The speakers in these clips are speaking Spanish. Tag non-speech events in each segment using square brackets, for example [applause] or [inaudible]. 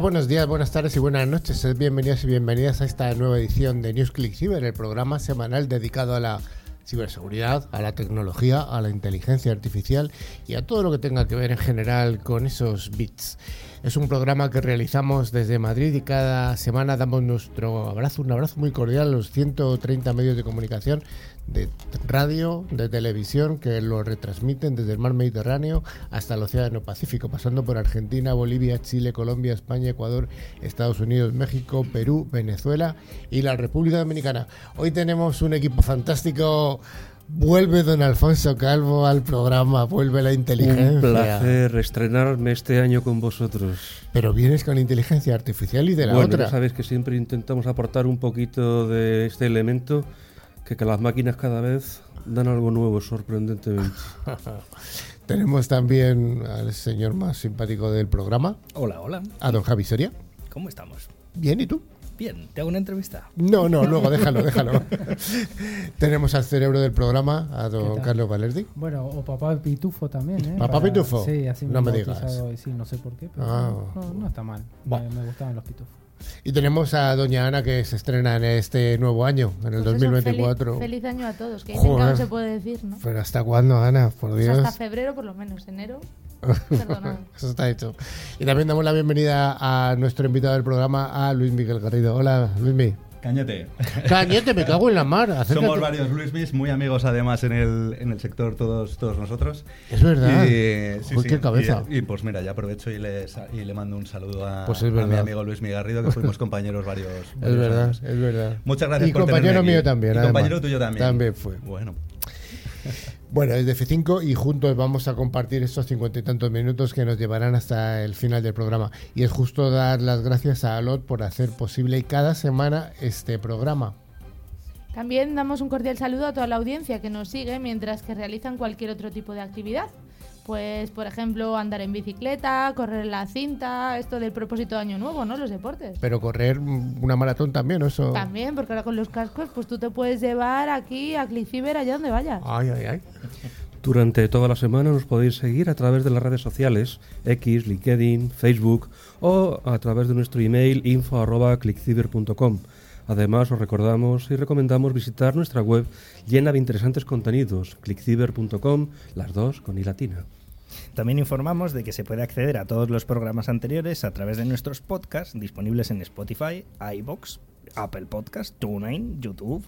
Buenos días, buenas tardes y buenas noches. Bienvenidos y bienvenidas a esta nueva edición de NewsClick Cyber, el programa semanal dedicado a la ciberseguridad, a la tecnología, a la inteligencia artificial y a todo lo que tenga que ver en general con esos bits. Es un programa que realizamos desde Madrid y cada semana damos nuestro abrazo, un abrazo muy cordial a los 130 medios de comunicación de radio, de televisión, que lo retransmiten desde el mar Mediterráneo hasta el Océano Pacífico, pasando por Argentina, Bolivia, Chile, Colombia, España, Ecuador, Estados Unidos, México, Perú, Venezuela y la República Dominicana. Hoy tenemos un equipo fantástico. Vuelve don Alfonso Calvo al programa, vuelve la inteligencia. Un placer estrenarme este año con vosotros. Pero vienes con inteligencia artificial y de la bueno, otra. Ya sabéis que siempre intentamos aportar un poquito de este elemento que, que las máquinas cada vez dan algo nuevo, sorprendentemente. [laughs] Tenemos también al señor más simpático del programa. Hola, hola. A don Javi Soria. ¿Cómo estamos? Bien, ¿y tú? Bien, ¿te hago una entrevista? No, no, luego déjalo, déjalo. [laughs] [laughs] Tenemos al cerebro del programa, a don Carlos Valerdi. Bueno, o papá Pitufo también, ¿eh? ¿Papá Para- Pitufo? Sí, así No me digas. hoy, Sí, no sé por qué, pero Ah. no, no está mal. Me, me gustaban los pitufos. Y tenemos a doña Ana que se estrena en este nuevo año, en el Pues eso, 2024. feliz, feliz año a todos, que que no se puede decir, ¿no? Pero ¿hasta cuándo, Ana? Por Pues Dios. hasta febrero por lo menos, enero. [laughs] Perdonad. Eso está hecho. Y también damos la bienvenida a nuestro invitado del programa, a Luis Miguel Garrido. Hola, Luismi. Cañete. Cañete, me cago en la mar. Acércate. Somos varios Luismis, muy amigos además en el, en el sector todos, todos nosotros. Es verdad. Y, sí, Uy, sí, qué cabeza. Y, y, pues mira, ya aprovecho y le, y le mando un saludo a, Pues es a mi amigo Luis Garrido, que fuimos [laughs] compañeros varios, Es varios verdad, años. es verdad. Muchas gracias Y por compañero aquí. mío también. Y compañero tuyo también. También fue. Bueno, [laughs] Bueno, es de F5 y juntos vamos a compartir estos cincuenta y tantos minutos que nos llevarán hasta el final del programa. Y es justo dar las gracias a Alot por hacer posible cada semana este programa. También damos un cordial saludo a toda la audiencia que nos sigue mientras que realizan cualquier otro tipo de actividad. Pues, por ejemplo, andar en bicicleta, correr en la cinta, esto del propósito de Año Nuevo, ¿no? Los deportes. Pero correr una maratón también, ¿o eso? También, porque ahora con los cascos, pues tú te puedes llevar aquí a Cliciber allá donde vayas. Ay, ay, ay. Durante toda la semana nos podéis seguir a través de las redes sociales, X, LinkedIn, Facebook o a través de nuestro email info.clickciber.com. Además, os recordamos y recomendamos visitar nuestra web llena de interesantes contenidos, clickciber.com, las dos con i latina. También informamos de que se puede acceder a todos los programas anteriores a través de nuestros podcasts disponibles en Spotify, iBox, Apple Podcast, TuneIn, YouTube,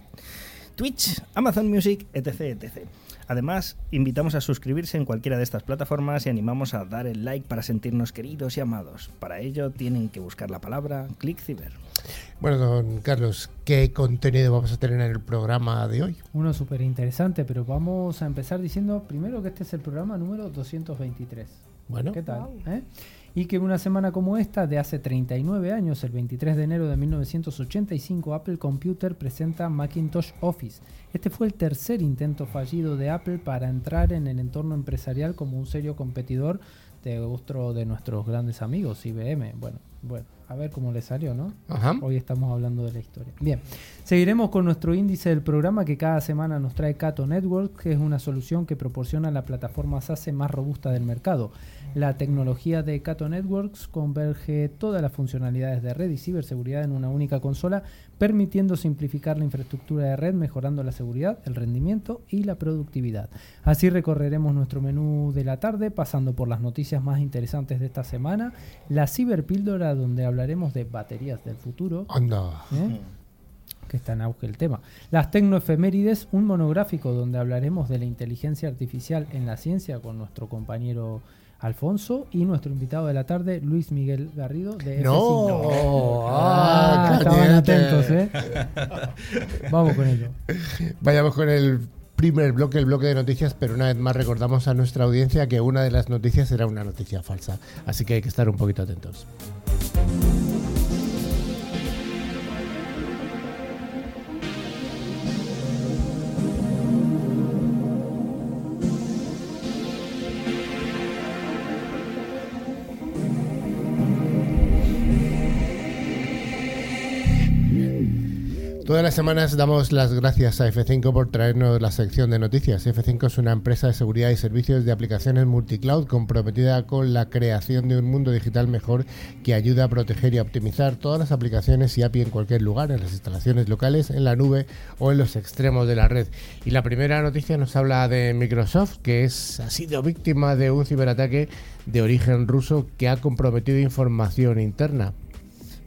Twitch, Amazon Music, etc, etc. Además, invitamos a suscribirse en cualquiera de estas plataformas y animamos a dar el like para sentirnos queridos y amados. Para ello tienen que buscar la palabra ClickCiber. Bueno, don Carlos, ¿qué contenido vamos a tener en el programa de hoy? Uno súper interesante, pero vamos a empezar diciendo primero que este es el programa número 223. Bueno, ¿Qué tal? Eh? Y que una semana como esta, de hace 39 años, el 23 de enero de 1985, Apple Computer presenta Macintosh Office. Este fue el tercer intento fallido de Apple para entrar en el entorno empresarial como un serio competidor de otro de nuestros grandes amigos, IBM. Bueno, bueno, a ver cómo le salió, ¿no? Ajá. Hoy estamos hablando de la historia. Bien, seguiremos con nuestro índice del programa que cada semana nos trae Cato Network, que es una solución que proporciona la plataforma SASE más robusta del mercado. La tecnología de Cato Networks converge todas las funcionalidades de red y ciberseguridad en una única consola, permitiendo simplificar la infraestructura de red, mejorando la seguridad, el rendimiento y la productividad. Así recorreremos nuestro menú de la tarde, pasando por las noticias más interesantes de esta semana, la ciberpíldora donde hablaremos de baterías del futuro, Anda. ¿eh? que está en auge el tema. Las tecnoefemérides, un monográfico donde hablaremos de la inteligencia artificial en la ciencia con nuestro compañero Alfonso y nuestro invitado de la tarde, Luis Miguel Garrido de No. F5. Ah, Ah, estaban atentos, ¿eh? Vamos con ello. Vayamos con el primer bloque, el bloque de noticias, pero una vez más recordamos a nuestra audiencia que una de las noticias era una noticia falsa. Así que hay que estar un poquito atentos. Todas las semanas damos las gracias a F5 por traernos la sección de noticias. F5 es una empresa de seguridad y servicios de aplicaciones multicloud comprometida con la creación de un mundo digital mejor que ayuda a proteger y a optimizar todas las aplicaciones y API en cualquier lugar, en las instalaciones locales, en la nube o en los extremos de la red. Y la primera noticia nos habla de Microsoft, que es, ha sido víctima de un ciberataque de origen ruso que ha comprometido información interna.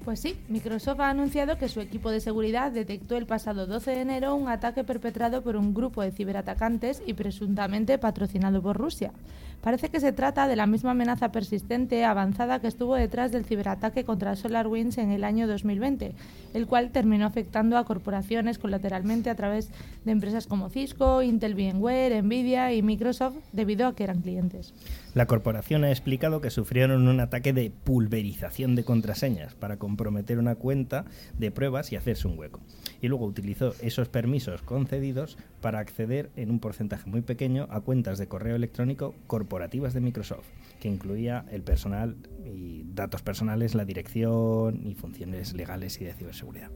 Pues sí, Microsoft ha anunciado que su equipo de seguridad detectó el pasado 12 de enero un ataque perpetrado por un grupo de ciberatacantes y presuntamente patrocinado por Rusia. Parece que se trata de la misma amenaza persistente avanzada que estuvo detrás del ciberataque contra SolarWinds en el año 2020, el cual terminó afectando a corporaciones colateralmente a través de empresas como Cisco, Intel VMware, Nvidia y Microsoft debido a que eran clientes. La corporación ha explicado que sufrieron un ataque de pulverización de contraseñas para comprometer una cuenta de pruebas y hacerse un hueco. Y luego utilizó esos permisos concedidos para acceder en un porcentaje muy pequeño a cuentas de correo electrónico corporativas de Microsoft, que incluía el personal y datos personales, la dirección y funciones legales y de ciberseguridad.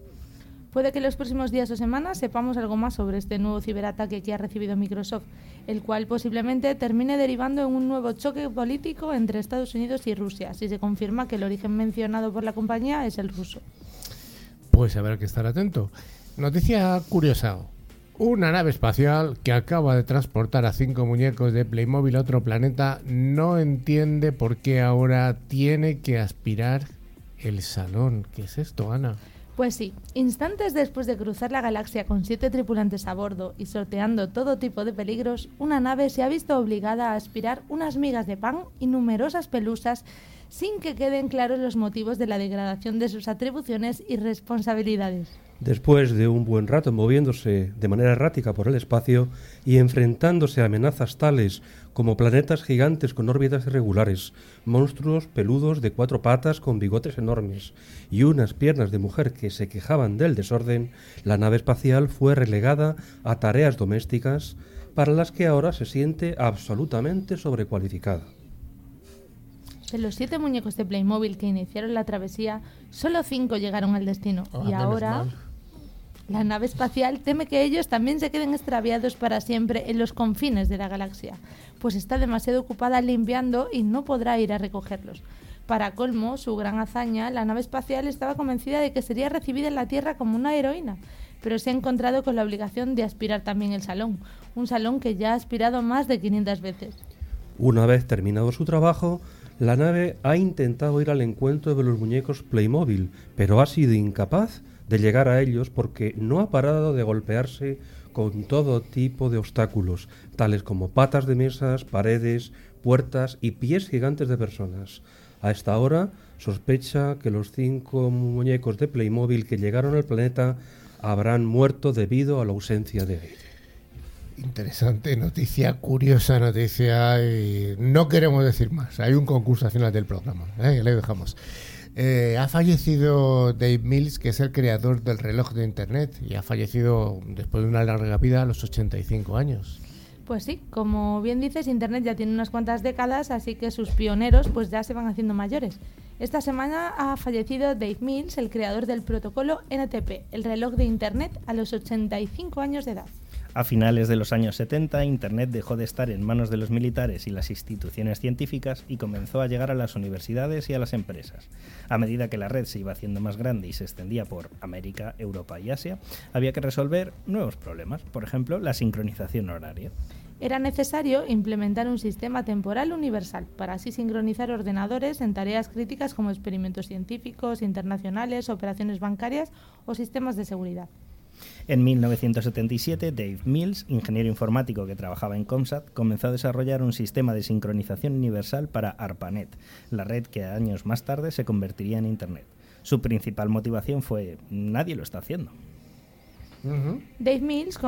Puede que en los próximos días o semanas sepamos algo más sobre este nuevo ciberataque que ha recibido Microsoft, el cual posiblemente termine derivando en un nuevo choque político entre Estados Unidos y Rusia, si se confirma que el origen mencionado por la compañía es el ruso. Pues habrá que estar atento. Noticia curiosa. Una nave espacial que acaba de transportar a cinco muñecos de Playmobil a otro planeta no entiende por qué ahora tiene que aspirar el salón. ¿Qué es esto, Ana? Pues sí, instantes después de cruzar la galaxia con siete tripulantes a bordo y sorteando todo tipo de peligros, una nave se ha visto obligada a aspirar unas migas de pan y numerosas pelusas sin que queden claros los motivos de la degradación de sus atribuciones y responsabilidades. Después de un buen rato moviéndose de manera errática por el espacio y enfrentándose a amenazas tales como planetas gigantes con órbitas irregulares, monstruos peludos de cuatro patas con bigotes enormes y unas piernas de mujer que se quejaban del desorden, la nave espacial fue relegada a tareas domésticas para las que ahora se siente absolutamente sobrecualificada. De los siete muñecos de Playmobil que iniciaron la travesía, solo cinco llegaron al destino. Ah, y ahora mal. la nave espacial teme que ellos también se queden extraviados para siempre en los confines de la galaxia, pues está demasiado ocupada limpiando y no podrá ir a recogerlos. Para colmo, su gran hazaña, la nave espacial estaba convencida de que sería recibida en la Tierra como una heroína, pero se ha encontrado con la obligación de aspirar también el salón, un salón que ya ha aspirado más de 500 veces. Una vez terminado su trabajo, la nave ha intentado ir al encuentro de los muñecos Playmobil, pero ha sido incapaz de llegar a ellos porque no ha parado de golpearse con todo tipo de obstáculos, tales como patas de mesas, paredes, puertas y pies gigantes de personas. A esta hora sospecha que los cinco muñecos de Playmobil que llegaron al planeta habrán muerto debido a la ausencia de aire. Interesante noticia, curiosa noticia y no queremos decir más. Hay un concurso al final del programa, ¿eh? le dejamos. Eh, ha fallecido Dave Mills, que es el creador del reloj de Internet, y ha fallecido después de una larga vida a los 85 años. Pues sí, como bien dices, Internet ya tiene unas cuantas décadas, así que sus pioneros pues ya se van haciendo mayores. Esta semana ha fallecido Dave Mills, el creador del protocolo NTP, el reloj de Internet, a los 85 años de edad. A finales de los años 70, Internet dejó de estar en manos de los militares y las instituciones científicas y comenzó a llegar a las universidades y a las empresas. A medida que la red se iba haciendo más grande y se extendía por América, Europa y Asia, había que resolver nuevos problemas, por ejemplo, la sincronización horaria. Era necesario implementar un sistema temporal universal para así sincronizar ordenadores en tareas críticas como experimentos científicos, internacionales, operaciones bancarias o sistemas de seguridad. En 1977, Dave Mills, ingeniero informático que trabajaba en Comsat, comenzó a desarrollar un sistema de sincronización universal para ARPANET, la red que años más tarde se convertiría en Internet. Su principal motivación fue nadie lo está haciendo. Dave Mills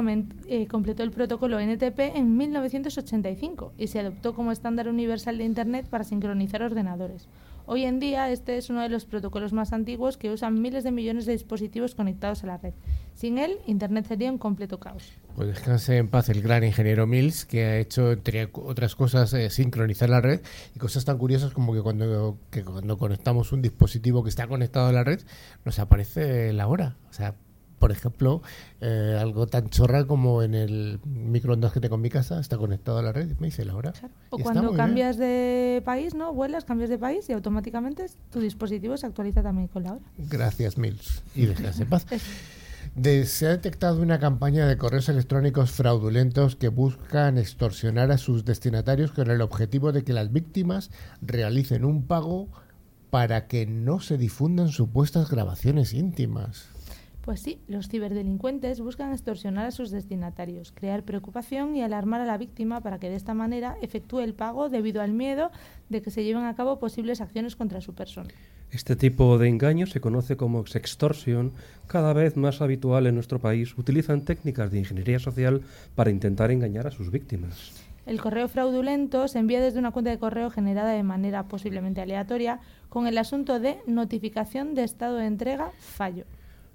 eh, completó el protocolo NTP en 1985 y se adoptó como estándar universal de Internet para sincronizar ordenadores. Hoy en día este es uno de los protocolos más antiguos que usan miles de millones de dispositivos conectados a la red. Sin él, Internet sería un completo caos. Pues descanse en paz el gran ingeniero Mills, que ha hecho, entre otras cosas, eh, sincronizar la red y cosas tan curiosas como que cuando, que cuando conectamos un dispositivo que está conectado a la red, nos aparece la hora. O sea, por ejemplo, eh, algo tan chorra como en el microondas que tengo en mi casa, está conectado a la red, me dice la hora. Claro. O Y cuando cambias de país, ¿no? Vuelas, cambias de país y automáticamente tu dispositivo se actualiza también con la hora. Gracias, Mills. Y déjase en paz. [laughs] De- se ha detectado una campaña de correos electrónicos fraudulentos que buscan extorsionar a sus destinatarios con el objetivo de que las víctimas realicen un pago para que no se difundan supuestas grabaciones íntimas. Pues sí, los ciberdelincuentes buscan extorsionar a sus destinatarios, crear preocupación y alarmar a la víctima para que de esta manera efectúe el pago debido al miedo de que se lleven a cabo posibles acciones contra su persona. Este tipo de engaño se conoce como sextorsión, cada vez más habitual en nuestro país. Utilizan técnicas de ingeniería social para intentar engañar a sus víctimas. El correo fraudulento se envía desde una cuenta de correo generada de manera posiblemente aleatoria con el asunto de notificación de estado de entrega fallo.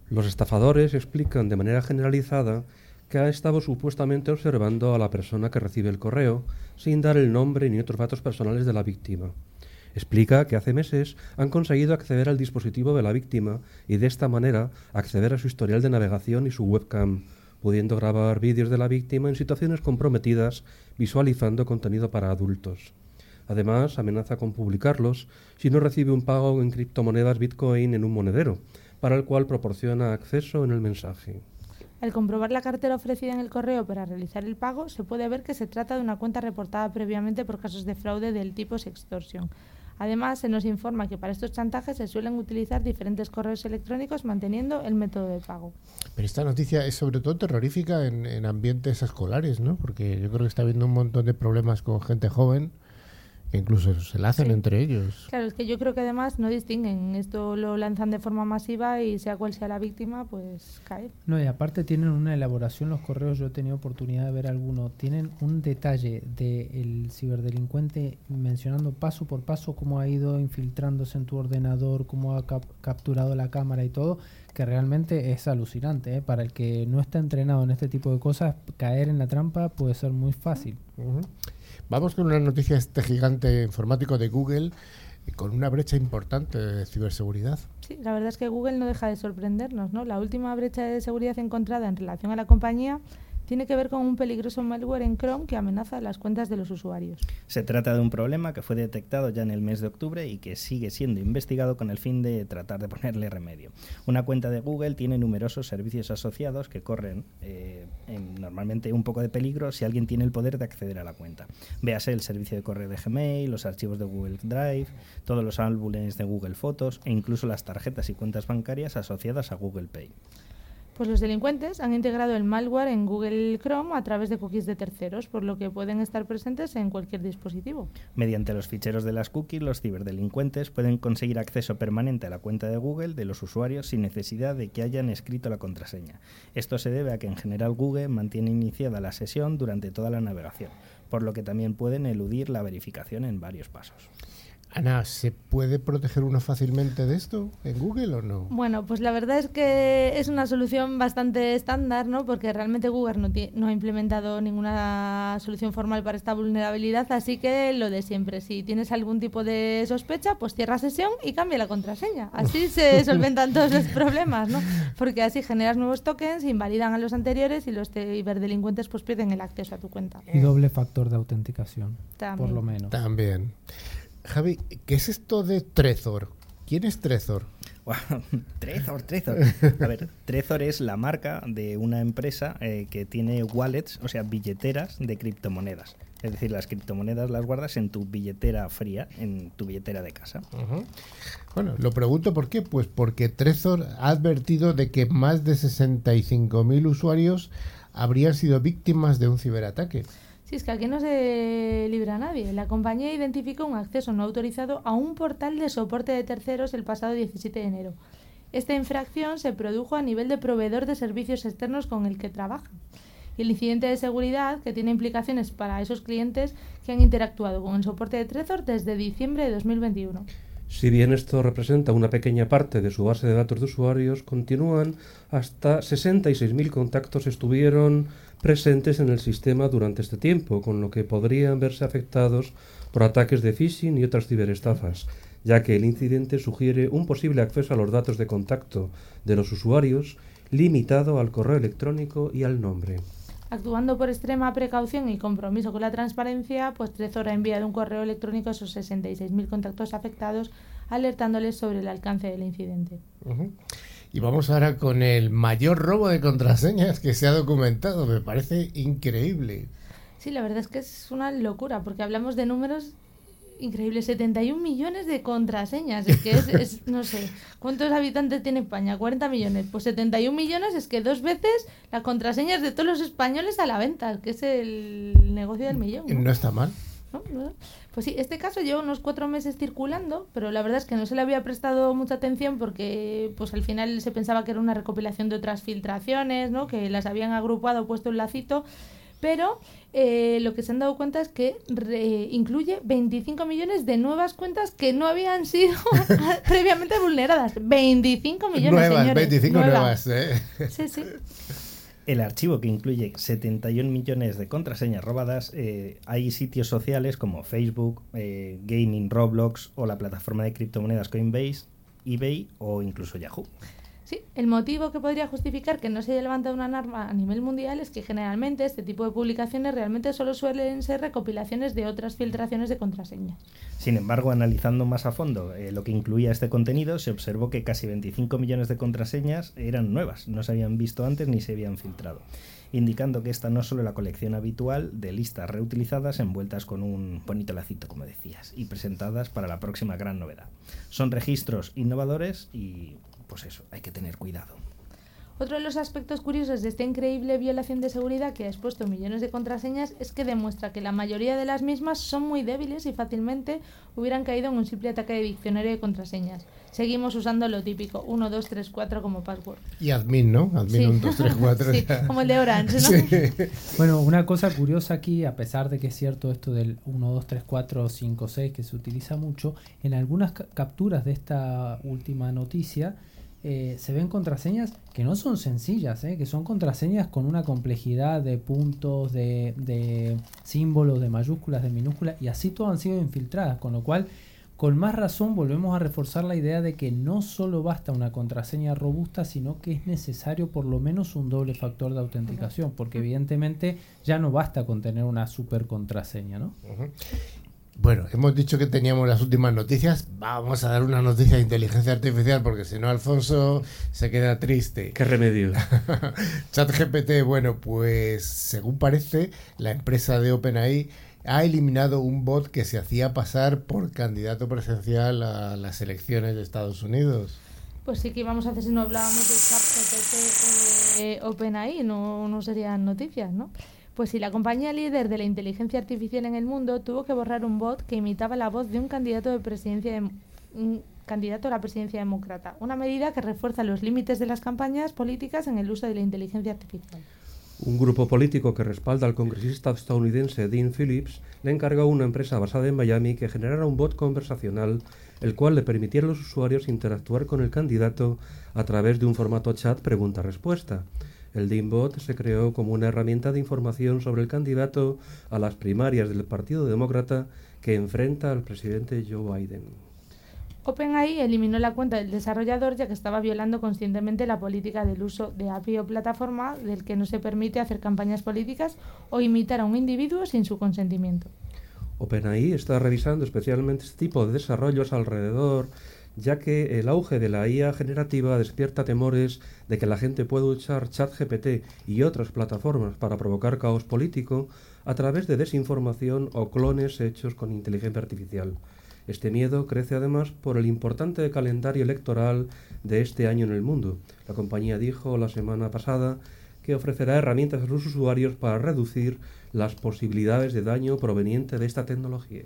Los estafadores explican de manera generalizada que ha estado supuestamente observando a la persona que recibe el correo sin dar el nombre ni otros datos personales de la víctima. Explica que hace meses han conseguido acceder al dispositivo de la víctima y de esta manera acceder a su historial de navegación y su webcam, pudiendo grabar vídeos de la víctima en situaciones comprometidas visualizando contenido para adultos. Además, amenaza con publicarlos si no recibe un pago en criptomonedas Bitcoin en un monedero, para el cual proporciona acceso en el mensaje. Al comprobar la cartera ofrecida en el correo para realizar el pago, se puede ver que se trata de una cuenta reportada previamente por casos de fraude del tipo sextorsión. Además, se nos informa que para estos chantajes se suelen utilizar diferentes correos electrónicos manteniendo el método de pago. Pero esta noticia es sobre todo terrorífica en, en ambientes escolares, ¿no? Porque yo creo que está habiendo un montón de problemas con gente joven que incluso se la hacen Sí. entre ellos. Claro, es que yo creo que además no distinguen. Esto lo lanzan de forma masiva y sea cual sea la víctima, pues cae. No, y aparte tienen una elaboración los correos, yo he tenido oportunidad de ver alguno, tienen un detalle del ciberdelincuente mencionando paso por paso cómo ha ido infiltrándose en tu ordenador, cómo ha cap- capturado la cámara y todo, que realmente es alucinante. ¿eh? Para el que no está entrenado en este tipo de cosas, caer en la trampa puede ser muy fácil. Vamos con una noticia este gigante informático de Google con una brecha importante de ciberseguridad. Sí, la verdad es que Google no deja de sorprendernos, ¿no? La última brecha de seguridad encontrada en relación a la compañía tiene que ver con un peligroso malware en Chrome que amenaza las cuentas de los usuarios. Se trata de un problema que fue detectado ya en el mes de octubre y que sigue siendo investigado con el fin de tratar de ponerle remedio. Una cuenta de Google tiene numerosos servicios asociados que corren eh, en normalmente un poco de peligro si alguien tiene el poder de acceder a la cuenta. Véase el servicio de correo de Gmail, los archivos de Google Drive, todos los álbumes de Google Fotos e incluso las tarjetas y cuentas bancarias asociadas a Google Pay. Pues los delincuentes han integrado el malware en Google Chrome a través de cookies de terceros, por lo que pueden estar presentes en cualquier dispositivo. Mediante los ficheros de las cookies, los ciberdelincuentes pueden conseguir acceso permanente a la cuenta de Google de los usuarios sin necesidad de que hayan escrito la contraseña. Esto se debe a que en general Google mantiene iniciada la sesión durante toda la navegación, por lo que también pueden eludir la verificación en varios pasos. Ana, ¿se puede proteger uno fácilmente de esto en Google o no? Bueno, pues la verdad es que es una solución bastante estándar, ¿no? Porque realmente Google no, no ha implementado ninguna solución formal para esta vulnerabilidad, así que lo de siempre, si tienes algún tipo de sospecha, pues cierra sesión y cambia la contraseña. Así se solventan todos los problemas, ¿no? Porque así generas nuevos tokens, invalidan a los anteriores y los ciberdelincuentes pues pierden el acceso a tu cuenta. Y doble factor de autenticación, por lo menos. También. Javi, ¿qué es esto de Trezor? ¿Quién es Trezor? Wow, [laughs] Trezor, Trezor. A ver, [laughs] Trezor es la marca de una empresa eh, que tiene wallets, o sea, billeteras de criptomonedas. Es decir, las criptomonedas las guardas en tu billetera fría, en tu billetera de casa. Bueno, lo pregunto por qué. Pues porque Trezor ha advertido de que más de 65.000 usuarios habrían sido víctimas de un ciberataque. Sí, es que aquí no se libra nadie. La compañía identificó un acceso no autorizado a un portal de soporte de terceros el pasado 17 de enero. Esta infracción se produjo a nivel de proveedor de servicios externos con el que trabajan. Y el incidente de seguridad que tiene implicaciones para esos clientes que han interactuado con el soporte de Trezor desde diciembre de 2021. Si bien esto representa una pequeña parte de su base de datos de usuarios, continúan hasta 66.000 contactos estuvieron presentes en el sistema durante este tiempo, con lo que podrían verse afectados por ataques de phishing y otras ciberestafas, ya que el incidente sugiere un posible acceso a los datos de contacto de los usuarios, limitado al correo electrónico y al nombre. Actuando por extrema precaución y compromiso con la transparencia, pues Trezor ha enviado un correo electrónico a esos 66.000 contactos afectados, alertándoles sobre el alcance del incidente. Ujú. Y vamos ahora con el mayor robo de contraseñas que se ha documentado. Me parece increíble. Sí, la verdad es que es una locura, porque hablamos de números increíbles. 71 millones de contraseñas. Es que es, es- [laughs] no sé, ¿cuántos habitantes tiene España? 40 millones. Pues 71 millones es que dos veces las contraseñas de todos los españoles a la venta, que es el negocio del millón. ¿no? No está mal. ¿no? ¿No? Pues sí, este caso lleva unos cuatro meses circulando, pero la verdad es que no se le había prestado mucha atención porque pues al final se pensaba que era una recopilación de otras filtraciones, ¿no? que las habían agrupado, puesto un lacito, pero eh, lo que se han dado cuenta es que re- incluye 25 millones de nuevas cuentas que no habían sido [laughs] previamente vulneradas. 25 millones, nuevas, señores. 25 Nuevas. nuevas. ¿eh? Sí, sí. El archivo que incluye 71 millones de contraseñas robadas, eh, hay sitios sociales como Facebook, eh, Gaming, Roblox o la plataforma de criptomonedas Coinbase, eBay o incluso Yahoo. El motivo que podría justificar que no se haya levantado una alarma a nivel mundial es que generalmente este tipo de publicaciones realmente solo suelen ser recopilaciones de otras filtraciones de contraseñas. Sin embargo, analizando más a fondo eh, lo que incluía este contenido, se observó que casi 25 millones de contraseñas eran nuevas, no se habían visto antes ni se habían filtrado, indicando que esta no es solo la colección habitual de listas reutilizadas envueltas con un bonito lacito, como decías, y presentadas para la próxima gran novedad. Son registros innovadores y, pues eso, hay que tener cuidado. Otro de los aspectos curiosos de esta increíble violación de seguridad que ha expuesto millones de contraseñas es que demuestra que la mayoría de las mismas son muy débiles y fácilmente hubieran caído en un simple ataque de diccionario de contraseñas. Seguimos usando lo típico, 1, 2, 3, 4 como password. Y admin, ¿no? Admin Sí. 1, 2, 3, 4. Sí, como el de Orange, ¿no? Sí. [laughs] Bueno, una cosa curiosa aquí, a pesar de que es cierto esto del 1, 2, 3, 4, 5, 6, que se utiliza mucho, en algunas ca- capturas de esta última noticia eh, se ven contraseñas que no son sencillas, eh, que son contraseñas con una complejidad de puntos, de, de símbolos, de mayúsculas, de minúsculas, y así todas han sido infiltradas, con lo cual con más razón volvemos a reforzar la idea de que no solo basta una contraseña robusta, sino que es necesario por lo menos un doble factor de autenticación, porque evidentemente ya no basta con tener una super contraseña, ¿no? Bueno, hemos dicho que teníamos las últimas noticias. Vamos a dar una noticia de inteligencia artificial porque si no Alfonso se queda triste. ¿Qué remedio? [laughs] ChatGPT, bueno, pues según parece, la empresa de OpenAI ha eliminado un bot que se hacía pasar por candidato presencial a las elecciones de Estados Unidos. Pues sí que íbamos a hacer si no hablábamos de ChatGPT o de OpenAI, no, no serían noticias, ¿no? Pues sí, la compañía líder de la inteligencia artificial en el mundo tuvo que borrar un bot que imitaba la voz de un candidato de- un candidato a la presidencia demócrata, una medida que refuerza los límites de las campañas políticas en el uso de la inteligencia artificial. Un grupo político que respalda al congresista estadounidense Dean Phillips le encargó a una empresa basada en Miami que generara un bot conversacional, el cual le permitiera a los usuarios interactuar con el candidato a través de un formato chat pregunta-respuesta. El Dean Bot se creó como una herramienta de información sobre el candidato a las primarias del Partido Demócrata que enfrenta al presidente Joe Biden. OpenAI eliminó la cuenta del desarrollador ya que estaba violando conscientemente la política del uso de API o plataforma del que no se permite hacer campañas políticas o imitar a un individuo sin su consentimiento. OpenAI está revisando especialmente este tipo de desarrollos alrededor, ya que el auge de la IA generativa despierta temores de que la gente pueda usar ChatGPT y otras plataformas para provocar caos político a través de desinformación o clones hechos con inteligencia artificial. Este miedo crece además por el importante calendario electoral de este año en el mundo. La compañía dijo la semana pasada que ofrecerá herramientas a los usuarios para reducir las posibilidades de daño proveniente de esta tecnología.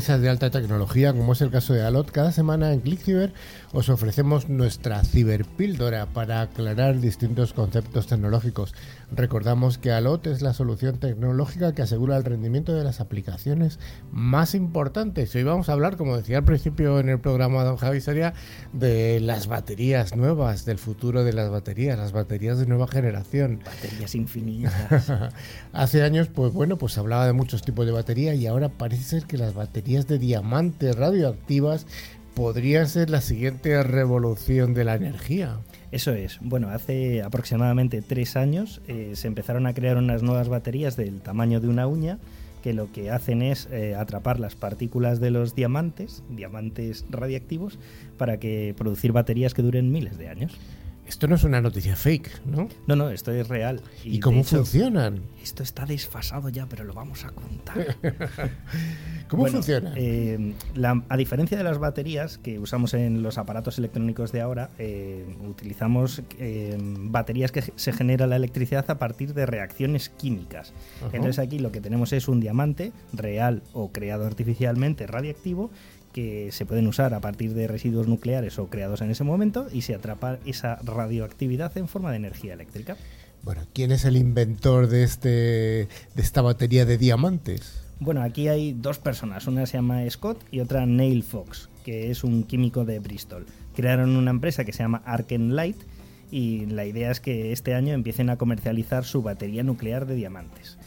Empresas de alta tecnología, como es el caso de Alot, cada semana en ClickCiber os ofrecemos nuestra ciberpíldora para aclarar distintos conceptos tecnológicos. Recordamos que Alot es la solución tecnológica que asegura el rendimiento de las aplicaciones más importantes. Hoy vamos a hablar, como decía al principio en el programa don Javi Soria, de las baterías nuevas, del futuro de las baterías, las baterías de nueva generación. Baterías infinitas. [laughs] Hace años, pues bueno, pues se hablaba de muchos tipos de batería y ahora parece ser que las baterías de diamantes radioactivas podrían ser la siguiente revolución de la energía. Eso es. Bueno, hace aproximadamente tres años eh, se empezaron a crear unas nuevas baterías del tamaño de una uña que lo que hacen es eh, atrapar las partículas de los diamantes, diamantes radiactivos, para que producir baterías que duren miles de años. Esto no es una noticia fake, ¿no? No, no, esto es real. ¿Y, cómo hecho, funcionan? Esto está desfasado ya, pero lo vamos a contar. [laughs] ¿Cómo Bueno, funcionan? eh, la- a diferencia de las baterías que usamos en los aparatos electrónicos de ahora, eh, utilizamos eh, baterías que se genera la electricidad a partir de reacciones químicas. Ajá. Entonces aquí lo que tenemos es un diamante real o creado artificialmente radiactivo que se pueden usar a partir de residuos nucleares o creados en ese momento y se atrapa esa radioactividad en forma de energía eléctrica. Bueno, ¿quién es el inventor de, este, de esta batería de diamantes? Bueno, aquí hay dos personas, una se llama Scott y otra Neil Fox, que es un químico de Bristol. Crearon una empresa que se llama Arken Light y la idea es que este año empiecen a comercializar su batería nuclear de diamantes.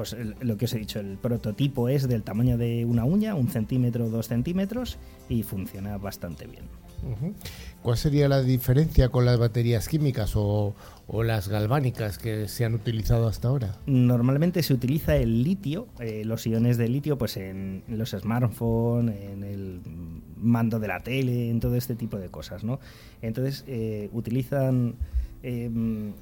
Pues el- lo que os he dicho, el prototipo es del tamaño de una uña, un centímetro dos centímetros, y funciona bastante bien. ¿Cuál sería la diferencia con las baterías químicas o, o las galvánicas que se han utilizado hasta ahora? Normalmente se utiliza el litio, eh, los iones de litio, pues en los smartphones, en el mando de la tele, en todo este tipo de cosas, ¿no? Entonces eh, utilizan eh,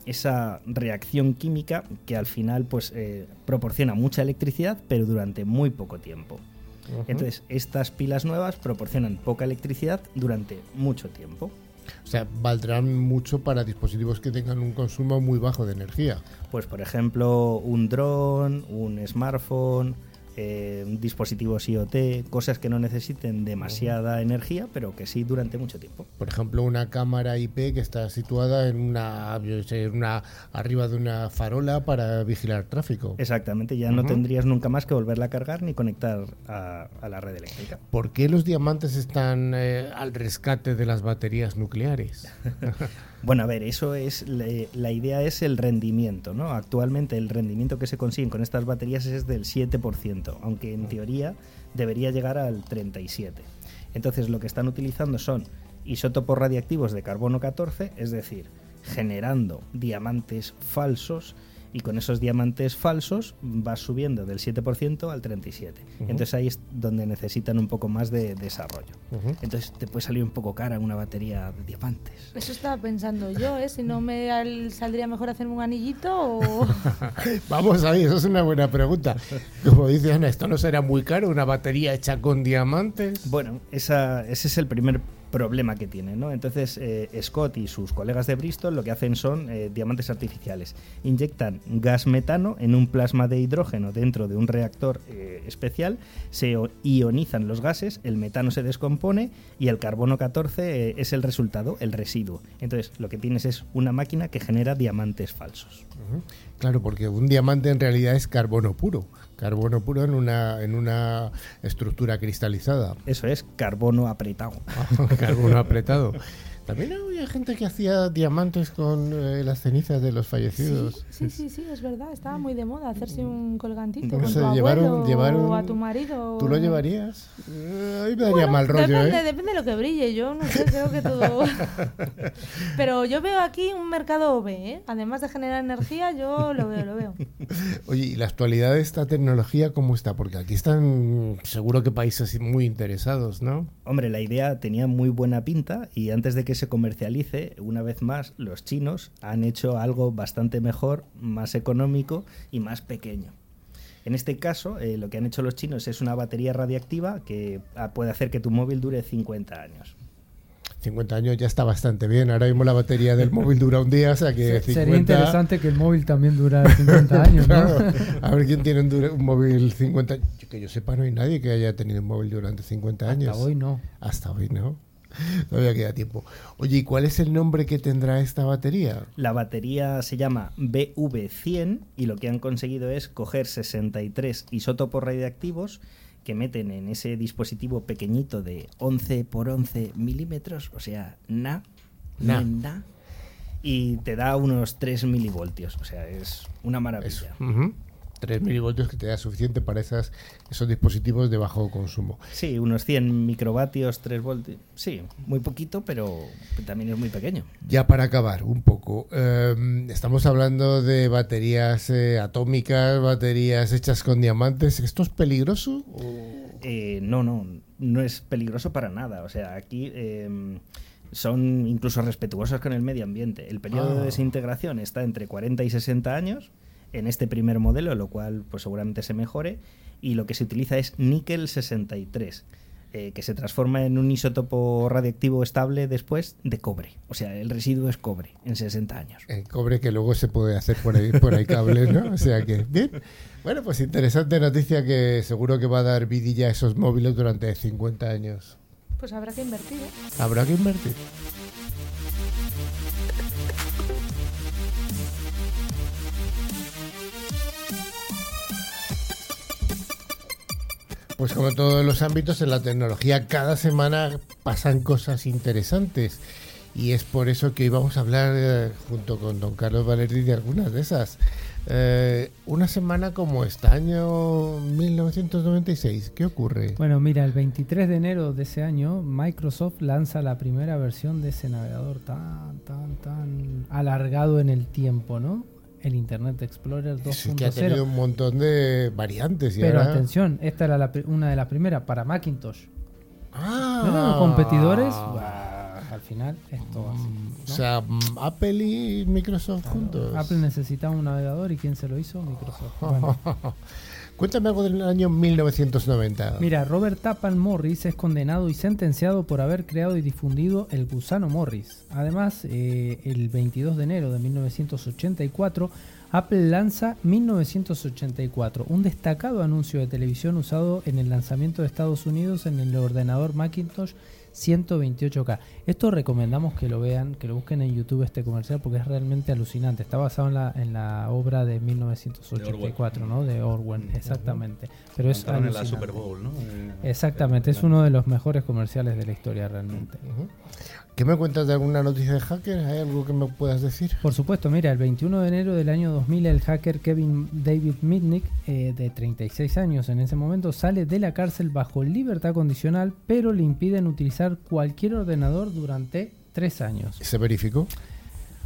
esa reacción química que al final pues eh, proporciona mucha electricidad, pero durante muy poco tiempo. Entonces estas pilas nuevas proporcionan poca electricidad durante mucho tiempo. O sea, valdrán mucho para dispositivos que tengan un consumo muy bajo de energía. Pues por ejemplo, un dron, un smartphone, eh, dispositivos IoT, cosas que no necesiten demasiada energía, pero que sí durante mucho tiempo. Por ejemplo, una cámara IP que está situada en una, en una arriba de una farola para vigilar tráfico. Exactamente, ya no tendrías nunca más que volverla a cargar ni conectar a, a la red eléctrica. ¿Por qué los diamantes están eh, al rescate de las baterías nucleares? [laughs] Bueno, a ver, eso es la idea es el rendimiento, ¿no? Actualmente el rendimiento que se consigue con estas baterías es del 7%, aunque en teoría debería llegar al 37. Entonces, lo que están utilizando son isótopos radiactivos de carbono 14, es decir, generando diamantes falsos y con esos diamantes falsos vas subiendo del 7% al 37. Entonces ahí es donde necesitan un poco más de desarrollo. Entonces te puede salir un poco cara una batería de diamantes. Eso estaba pensando yo, ¿eh? Si no me al- saldría mejor hacerme un anillito o... [laughs] Vamos ahí, eso es una buena pregunta. Como dice Ana, ¿esto no será muy caro? ¿Una batería hecha con diamantes? Bueno, esa- ese es el primer problema que tiene, ¿no? Entonces eh, Scott y sus colegas de Bristol lo que hacen son eh, diamantes artificiales. Inyectan gas metano en un plasma de hidrógeno dentro de un reactor eh, especial, se ionizan los gases, el metano se descompone y el carbono 14 eh, es el resultado, el residuo. Entonces lo que tienes es una máquina que genera diamantes falsos. Claro, porque un diamante en realidad es carbono puro. Carbono puro en una, en una estructura cristalizada. Eso es carbono apretado. [laughs] carbono apretado. También había gente que hacía diamantes con eh, las cenizas de los fallecidos. Sí, sí, sí, es verdad. Estaba muy de moda hacerse un colgantito No con sé, tu llevar un- o a tu marido. ¿Tú lo llevarías? Eh, a mí me daría Bueno, mal rollo, depende, ¿eh? depende de lo que brille. Yo no sé, creo que todo. [laughs] Pero yo veo aquí un mercado B, ¿eh? Además de generar energía, yo lo veo, lo veo. [laughs] Oye, ¿y la actualidad de esta tecnología cómo está? Porque aquí están seguro que países muy interesados, ¿no? Hombre, la idea tenía muy buena pinta y antes de que se comercialice, una vez más, los chinos han hecho algo bastante mejor, más económico y más pequeño. En este caso, eh, lo que han hecho los chinos es una batería radiactiva que ah, puede hacer que tu móvil dure 50 años. 50 años ya está bastante bien. Ahora mismo la batería del móvil dura un día, o sea que Se- 50... Sería interesante que el móvil también durara 50 [laughs] años, ¿no? Claro. A ver quién tiene un, dura- un móvil 50 Yo- Que yo sepa, no hay nadie que haya tenido un móvil durante 50 años. Hasta hoy no. Hasta hoy, ¿no? [laughs] Todavía queda tiempo. Oye, ¿y cuál es el nombre que tendrá esta batería? La batería se llama BV100 y lo que han conseguido es coger 63 isótopos radiactivos que meten en ese dispositivo pequeñito de 11 por 11 milímetros, o sea, na, Na. y te da unos 3 milivoltios, o sea, es una maravilla. 3 milivoltios que te da suficiente para esas, esos dispositivos de bajo consumo. Sí, unos 100 microvatios, 3 voltios. Sí, muy poquito, pero también es muy pequeño. Ya para acabar un poco, eh, estamos hablando de baterías eh, atómicas, baterías hechas con diamantes. ¿Esto es peligroso? Eh, no, no, no es peligroso para nada. O sea, aquí eh, son incluso respetuosos con el medio ambiente. El periodo Ah. de desintegración está entre 40 y 60 años en este primer modelo, lo cual pues seguramente se mejore. Y lo que se utiliza es níquel 63, eh, que se transforma en un isótopo radiactivo estable después de cobre. O sea, el residuo es cobre en 60 años. El cobre que luego se puede hacer por ahí, por ahí cables, ¿no? O sea que, bien. Bueno, pues interesante noticia que seguro que va a dar vidilla a esos móviles durante 50 años. Pues habrá que invertir. ¿eh? Habrá que invertir. Pues como todos los ámbitos en la tecnología, cada semana pasan cosas interesantes. Y es por eso que hoy vamos a hablar eh, junto con don Carlos Valerdi de algunas de esas. Eh, una semana como esta, año 1996, ¿qué ocurre? Bueno, mira, el 23 de enero de ese año, Microsoft lanza la primera versión de ese navegador tan, tan, tan alargado en el tiempo, ¿no? El Internet Explorer Sí, que ha tenido 2.0. un montón de variantes. Y Pero ahora- atención, esta era la una de las primeras para Macintosh. Ah. ¿No eran competidores? Buah, al final, esto así. O ¿no? sea, mm, Apple y Microsoft juntos. Apple necesitaba un navegador y ¿quién se lo hizo? Microsoft. Bueno. [laughs] Cuéntame algo del año 1990. Mira, Robert Tappan Morris es condenado y sentenciado por haber creado y difundido el gusano Morris. Además, eh, el 22 de enero de 1984, Apple lanza 1984, un destacado anuncio de televisión usado en el lanzamiento de Estados Unidos en el ordenador Macintosh 128K. Esto recomendamos que lo vean, que lo busquen en YouTube este comercial porque es realmente alucinante. Está basado en la, en la obra de 1984, ¿no? De Orwell, exactamente. Pero es Montaron en la alucinante. Super Bowl, ¿no? Eh, Exactamente, es uno de los mejores comerciales de la historia realmente. ¿Qué me cuentas de alguna noticia de hacker? ¿Hay algo que me puedas decir? Por supuesto, mira, el 21 de enero del año 2000 el hacker Kevin David Mitnick, eh, de 36 años en ese momento, sale de la cárcel bajo libertad condicional, pero le impiden utilizar cualquier ordenador durante tres años. ¿Se verificó?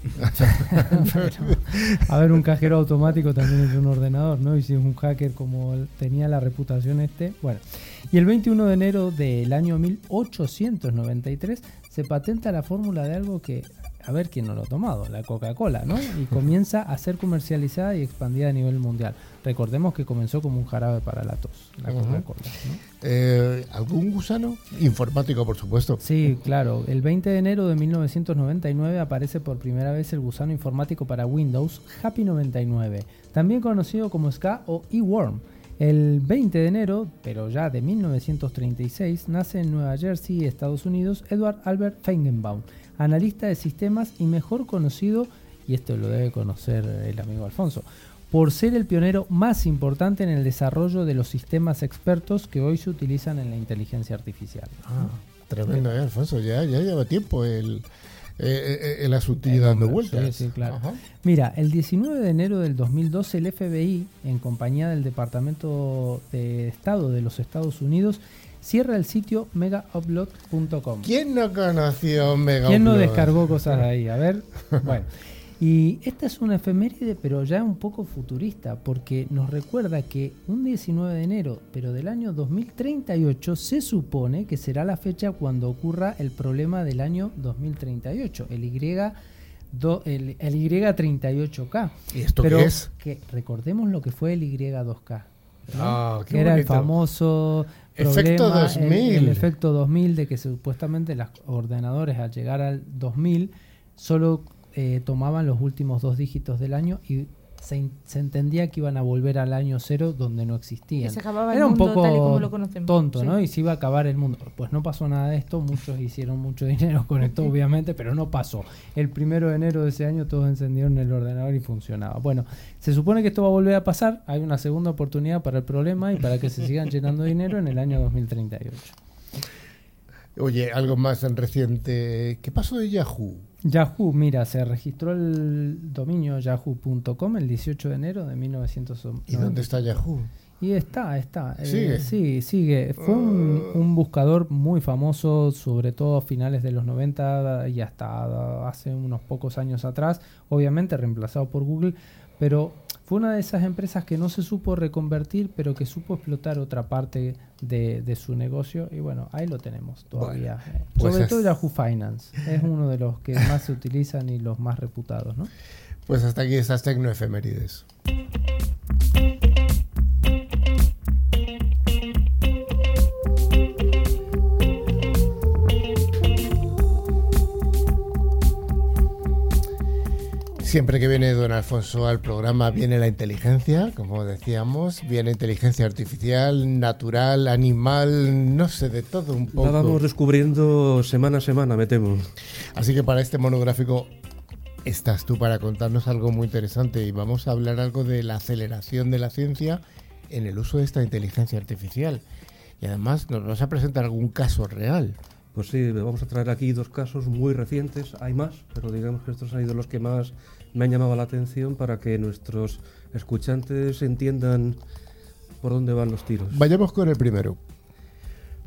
[laughs] A ver, un cajero automático también es un ordenador, ¿no? Y si es un hacker como tenía la reputación este, bueno. Y el 21 de enero del año 1893 se patenta la fórmula de algo que, a ver quién no lo ha tomado, la Coca-Cola, ¿no? Y comienza a ser comercializada y expandida a nivel mundial. Recordemos que comenzó como un jarabe para la tos, la. Coca-Cola, ¿no? Eh, ¿Algún gusano? Informático, por supuesto. Sí, claro. El 20 de enero de 1999 aparece por primera vez el gusano informático para Windows Happy 99, también conocido como SCA o eWorm. El 20 de enero, pero ya de 1936, nace en Nueva Jersey, Estados Unidos, Edward Albert Feigenbaum, analista de sistemas y mejor conocido, y esto lo debe conocer el amigo Alfonso, por ser el pionero más importante en el desarrollo de los sistemas expertos que hoy se utilizan en la inteligencia artificial. Ah, tremendo, ¿eh, Alfonso? Ya, ya lleva tiempo el, eh, eh, el asuntillo El dando hombre, vueltas. sí, sí, claro. Ajá. Mira, el 19 de enero del 2012 el FBI, en compañía del Departamento de Estado de los Estados Unidos, cierra el sitio megaupload.com. ¿Quién no conoció Mega ¿Quién no descargó cosas de ahí? A ver, [laughs] bueno. Y esta es una efeméride, pero ya un poco futurista, porque nos recuerda que un 19 de enero, pero del año 2038, se supone que será la fecha cuando ocurra el problema del año 2038, el Y, do- el, el Y38K. ¿Y esto pero qué es? que recordemos lo que fue el Y2K. ¿no? Ah, que era el famoso Efecto problema, 2000. El, el efecto 2000 de que supuestamente los ordenadores al llegar al 2000 solo eh, tomaban los últimos dos dígitos del año y se, entendía que iban a volver al año cero donde no existían. Se acababa el Era un mundo poco tal y como lo conocemos. tonto, Sí. ¿no? Y se iba a acabar el mundo. Pues no pasó nada de esto, muchos hicieron mucho dinero con esto, [laughs] obviamente, pero no pasó. El primero de enero de ese año todos encendieron el ordenador y funcionaba. Bueno, se supone que esto va a volver a pasar, hay una segunda oportunidad para el problema y para que se sigan llenando dinero en el año 2038. Oye, algo más en reciente. ¿Qué pasó de Yahoo? Yahoo, mira, se registró el dominio yahoo.com el 18 de enero de 1990. ¿Y dónde está Yahoo? Y está, está. eh, ¿Sigue? sí, sigue. Fue un, un buscador muy famoso, sobre todo a finales de los 90 y hasta hace unos pocos años atrás, obviamente reemplazado por Google, pero fue una de esas empresas que no se supo reconvertir, pero que supo explotar otra parte de, de su negocio. Y bueno, ahí lo tenemos todavía. Eh, pues sobre es- todo Yahoo Finance. Es uno de los que más se utilizan y los más reputados, ¿no? Pues hasta aquí estas tecnoefemérides. Siempre que viene don Alfonso al programa viene la inteligencia, como decíamos, viene inteligencia artificial, natural, animal, no sé, de todo un poco. La vamos descubriendo semana a semana, me temo. Así que para este monográfico estás tú para contarnos algo muy interesante y vamos a hablar algo de la aceleración de la ciencia en el uso de esta inteligencia artificial. Y además nos vas a presentar algún caso real. Pues sí, vamos a traer aquí dos casos muy recientes, hay más, pero digamos que estos han sido los que más me han llamado la atención para que nuestros escuchantes entiendan por dónde van los tiros. Vayamos con el primero.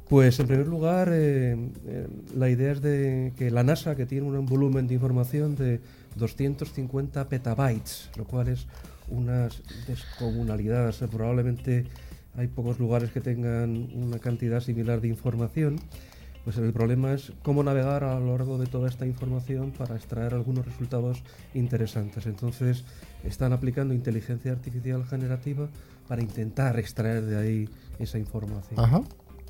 Pues en primer lugar, eh, eh, la idea es de que la NASA, que tiene un volumen de información de 250 petabytes, lo cual es una descomunalidad. O sea, probablemente hay pocos lugares que tengan una cantidad similar de información. Pues el problema es cómo navegar a lo largo de toda esta información para extraer algunos resultados interesantes. Entonces están aplicando inteligencia artificial generativa para intentar extraer de ahí esa información. Ajá.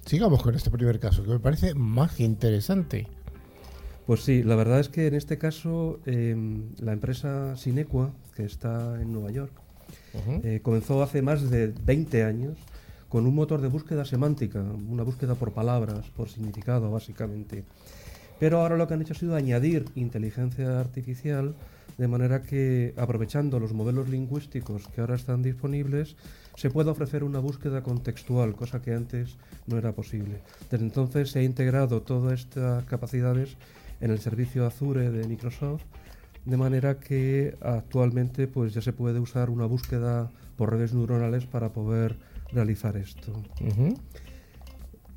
Sigamos con este primer caso, que me parece más interesante. Pues sí, la verdad es que en este caso eh, la empresa Sinequa, que está en Nueva York, eh, comenzó hace más de 20 años con un motor de búsqueda semántica, una búsqueda por palabras, por significado básicamente. Pero ahora lo que han hecho ha sido añadir inteligencia artificial de manera que, aprovechando los modelos lingüísticos que ahora están disponibles, se puede ofrecer una búsqueda contextual, cosa que antes no era posible. Desde entonces se ha integrado todas estas capacidades en el servicio Azure de Microsoft, de manera que actualmente pues ya se puede usar una búsqueda por redes neuronales para poder realizar esto.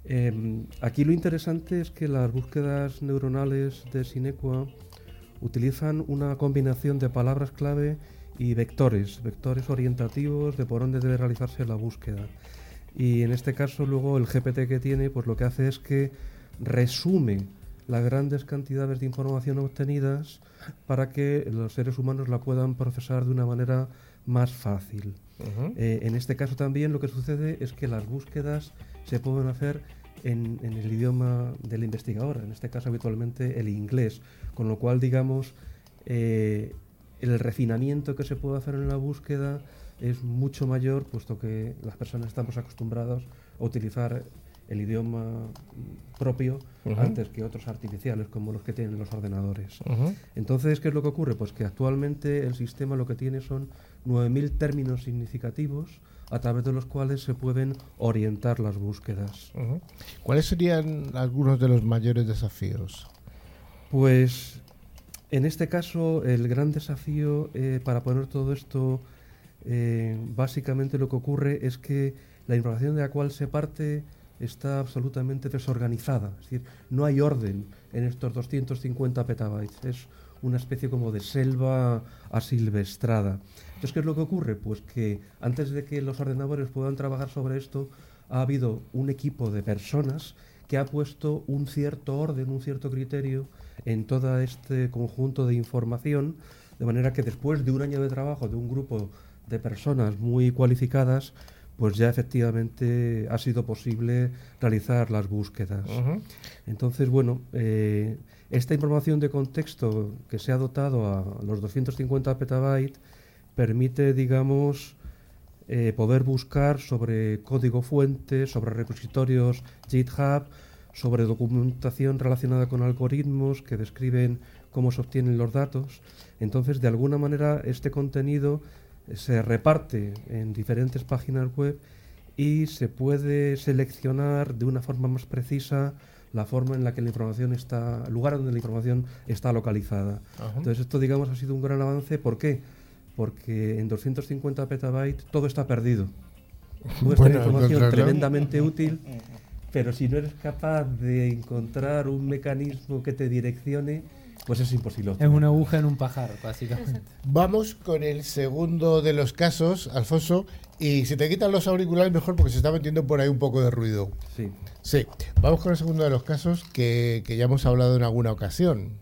Eh, aquí lo interesante es que las búsquedas neuronales de Sinequa utilizan una combinación de palabras clave y vectores, vectores orientativos de por dónde debe realizarse la búsqueda. Y en este caso luego el GPT que tiene pues lo que hace es que resume las grandes cantidades de información obtenidas para que los seres humanos la puedan procesar de una manera más fácil. Eh, en este caso también lo que sucede es que las búsquedas se pueden hacer en, en el idioma del investigador, en este caso habitualmente el inglés, con lo cual digamos eh, el refinamiento que se puede hacer en la búsqueda es mucho mayor, puesto que las personas estamos acostumbrados a utilizar el idioma propio antes que otros artificiales como los que tienen los ordenadores. Entonces, ¿qué es lo que ocurre? Pues que actualmente el sistema lo que tiene son 9.000 términos significativos a través de los cuales se pueden orientar las búsquedas. ¿Cuáles serían algunos de los mayores desafíos? Pues en este caso el gran desafío eh, para poner todo esto, eh, básicamente lo que ocurre es que la información de la cual se parte está absolutamente desorganizada. Es decir, no hay orden en estos 250 petabytes. Es una especie como de selva asilvestrada. Entonces, ¿qué es lo que ocurre? Pues que antes de que los ordenadores puedan trabajar sobre esto, ha habido un equipo de personas que ha puesto un cierto orden, un cierto criterio en todo este conjunto de información, de manera que después de un año de trabajo de un grupo de personas muy cualificadas, pues ya efectivamente ha sido posible realizar las búsquedas. Entonces, bueno, eh, esta información de contexto que se ha dotado a los 250 petabytes permite, digamos, eh, poder buscar sobre código fuente, sobre repositorios GitHub, sobre documentación relacionada con algoritmos que describen cómo se obtienen los datos. Entonces, de alguna manera, este contenido se reparte en diferentes páginas web y se puede seleccionar de una forma más precisa la forma en la que la información está, el lugar donde la información está localizada. Entonces, esto, digamos, ha sido un gran avance. ¿Por qué? Porque en 250 petabytes todo está perdido. [laughs] Puede información tremendamente útil, pero si no eres capaz de encontrar un mecanismo que te direccione, pues es imposible. Es una aguja en un pajar, básicamente. Vamos con el segundo de los casos, Alfonso. Y si te quitan los auriculares, mejor porque se está metiendo por ahí un poco de ruido. Sí. Sí. Vamos con el segundo de los casos que, que ya hemos hablado en alguna ocasión.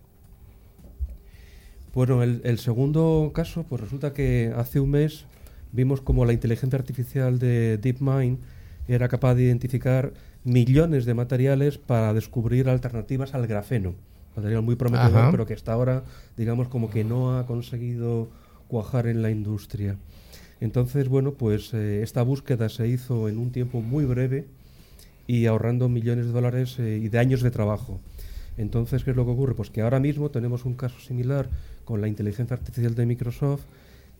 Bueno, el, segundo caso, pues resulta que hace un mes vimos como la inteligencia artificial de DeepMind era capaz de identificar millones de materiales para descubrir alternativas al grafeno. Material muy prometedor, pero que hasta ahora, digamos, como que no ha conseguido cuajar en la industria. Entonces, bueno, pues eh, esta búsqueda se hizo en un tiempo muy breve y ahorrando millones de dólares eh, y de años de trabajo. Entonces, ¿qué es lo que ocurre? Pues que ahora mismo tenemos un caso similar con la inteligencia artificial de Microsoft,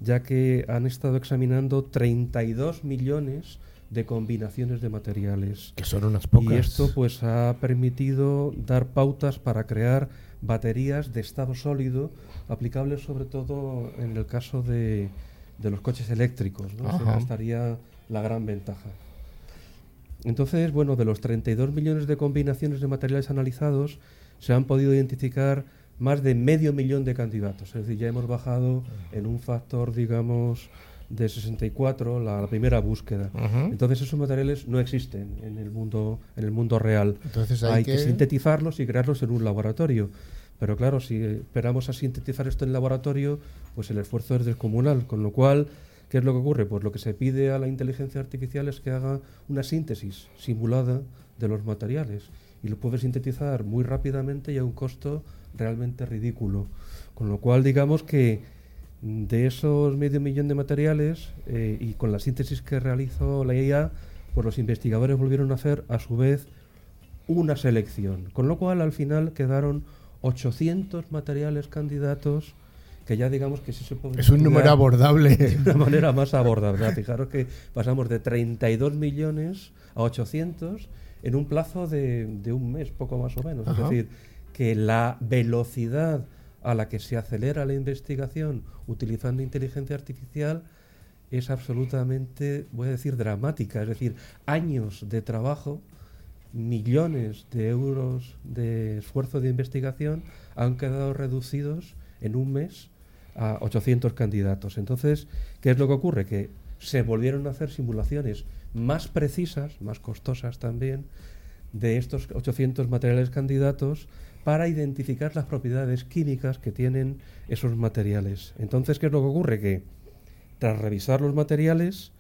ya que han estado examinando 32 millones de combinaciones de materiales. Que son unas pocas. Y esto pues ha permitido dar pautas para crear baterías de estado sólido, aplicables sobre todo en el caso de, de los coches eléctricos. ¿no? estaría la gran ventaja. Entonces, bueno, de los 32 millones de combinaciones de materiales analizados, se han podido identificar más de medio millón de candidatos. Es decir, ya hemos bajado en un factor, digamos, de 64 la, primera búsqueda. Entonces esos materiales no existen en el mundo en el mundo real. Entonces hay, que... sintetizarlos y crearlos en un laboratorio. Pero claro, si esperamos a sintetizar esto en laboratorio, pues el esfuerzo es descomunal, con lo cual ¿Qué es lo que ocurre? Pues lo que se pide a la inteligencia artificial es que haga una síntesis simulada de los materiales y lo puede sintetizar muy rápidamente y a un costo realmente ridículo. Con lo cual, digamos que de esos medio millón de materiales eh, y con la síntesis que realizó la IA, pues los investigadores volvieron a hacer a su vez una selección. Con lo cual, al final quedaron 800 materiales candidatos que ya digamos que sí se puede... Es un número abordable. [laughs] De una manera más abordable. Fijaros que pasamos de 32 millones a 800 en un plazo de, un mes, poco más o menos. Es decir, que la velocidad a la que se acelera la investigación utilizando inteligencia artificial es absolutamente, voy a decir, dramática. Es decir, años de trabajo, millones de euros de esfuerzo de investigación han quedado reducidos en un mes a 800 candidatos. Entonces, ¿qué es lo que ocurre? Que se volvieron a hacer simulaciones más precisas, más costosas también, de estos 800 materiales candidatos para identificar las propiedades químicas que tienen esos materiales. Entonces, ¿qué es lo que ocurre? Que tras revisar los materiales,